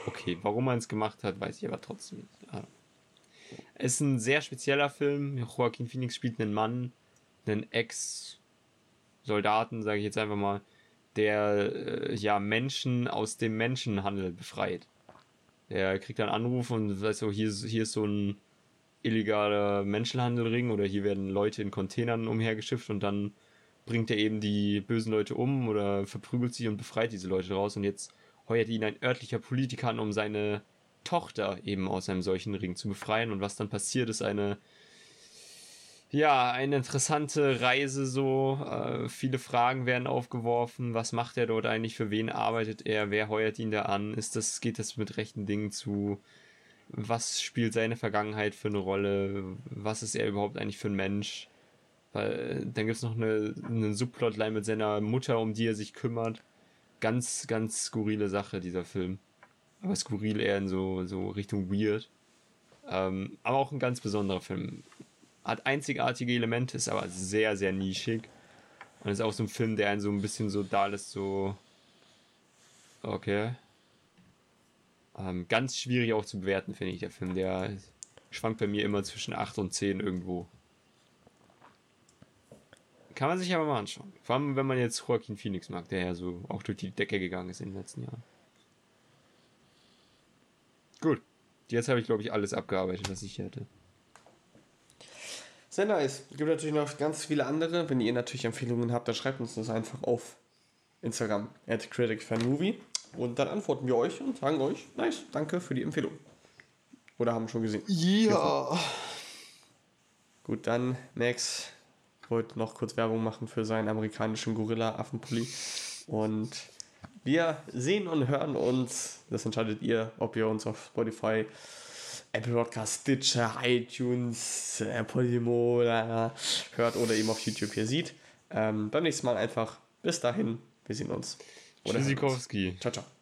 Okay, warum man es gemacht hat, weiß ich aber trotzdem nicht. Ja. Es ist ein sehr spezieller Film. Joaquin Phoenix spielt einen Mann, einen Ex-Soldaten, sage ich jetzt einfach mal, der äh, ja Menschen aus dem Menschenhandel befreit. Der kriegt dann Anruf und weiß so, hier, hier ist so ein illegaler Menschenhandelring oder hier werden Leute in Containern umhergeschifft und dann bringt er eben die bösen Leute um oder verprügelt sie und befreit diese Leute raus und jetzt heuert ihn ein örtlicher Politiker an, um seine Tochter eben aus einem solchen Ring zu befreien und was dann passiert ist eine ja, eine interessante Reise so. Äh, viele Fragen werden aufgeworfen. Was macht er dort eigentlich? Für wen arbeitet er? Wer heuert ihn da an? Ist das, geht das mit rechten Dingen zu? Was spielt seine Vergangenheit für eine Rolle? Was ist er überhaupt eigentlich für ein Mensch? Weil, dann gibt es noch eine, einen Subplotline mit seiner Mutter, um die er sich kümmert. Ganz, ganz skurrile Sache, dieser Film. Aber skurril eher in so, so Richtung weird. Ähm, aber auch ein ganz besonderer Film hat einzigartige Elemente, ist aber sehr, sehr nischig. Und ist auch so ein Film, der einen so ein bisschen so da lässt, so. Okay. Ähm, ganz schwierig auch zu bewerten, finde ich, der Film. Der schwankt bei mir immer zwischen 8 und 10 irgendwo. Kann man sich aber mal anschauen. Vor allem, wenn man jetzt Joaquin Phoenix mag, der ja so auch durch die Decke gegangen ist in den letzten Jahren. Gut. Jetzt habe ich, glaube ich, alles abgearbeitet, was ich hier hätte. Sehr nice. Es gibt natürlich noch ganz viele andere. Wenn ihr natürlich Empfehlungen habt, dann schreibt uns das einfach auf Instagram at criticfanmovie und dann antworten wir euch und sagen euch, nice, danke für die Empfehlung. Oder haben schon gesehen. Ja. Gut, dann Max wollte noch kurz Werbung machen für seinen amerikanischen Gorilla-Affenpulli. Und wir sehen und hören uns. Das entscheidet ihr, ob ihr uns auf Spotify, Apple Podcast, Stitcher, iTunes, äh, Podimo hört oder eben auf YouTube hier sieht. Ähm, beim nächsten Mal einfach. Bis dahin, wir sehen uns. Oder. Tschüssikowski. Ciao, ciao.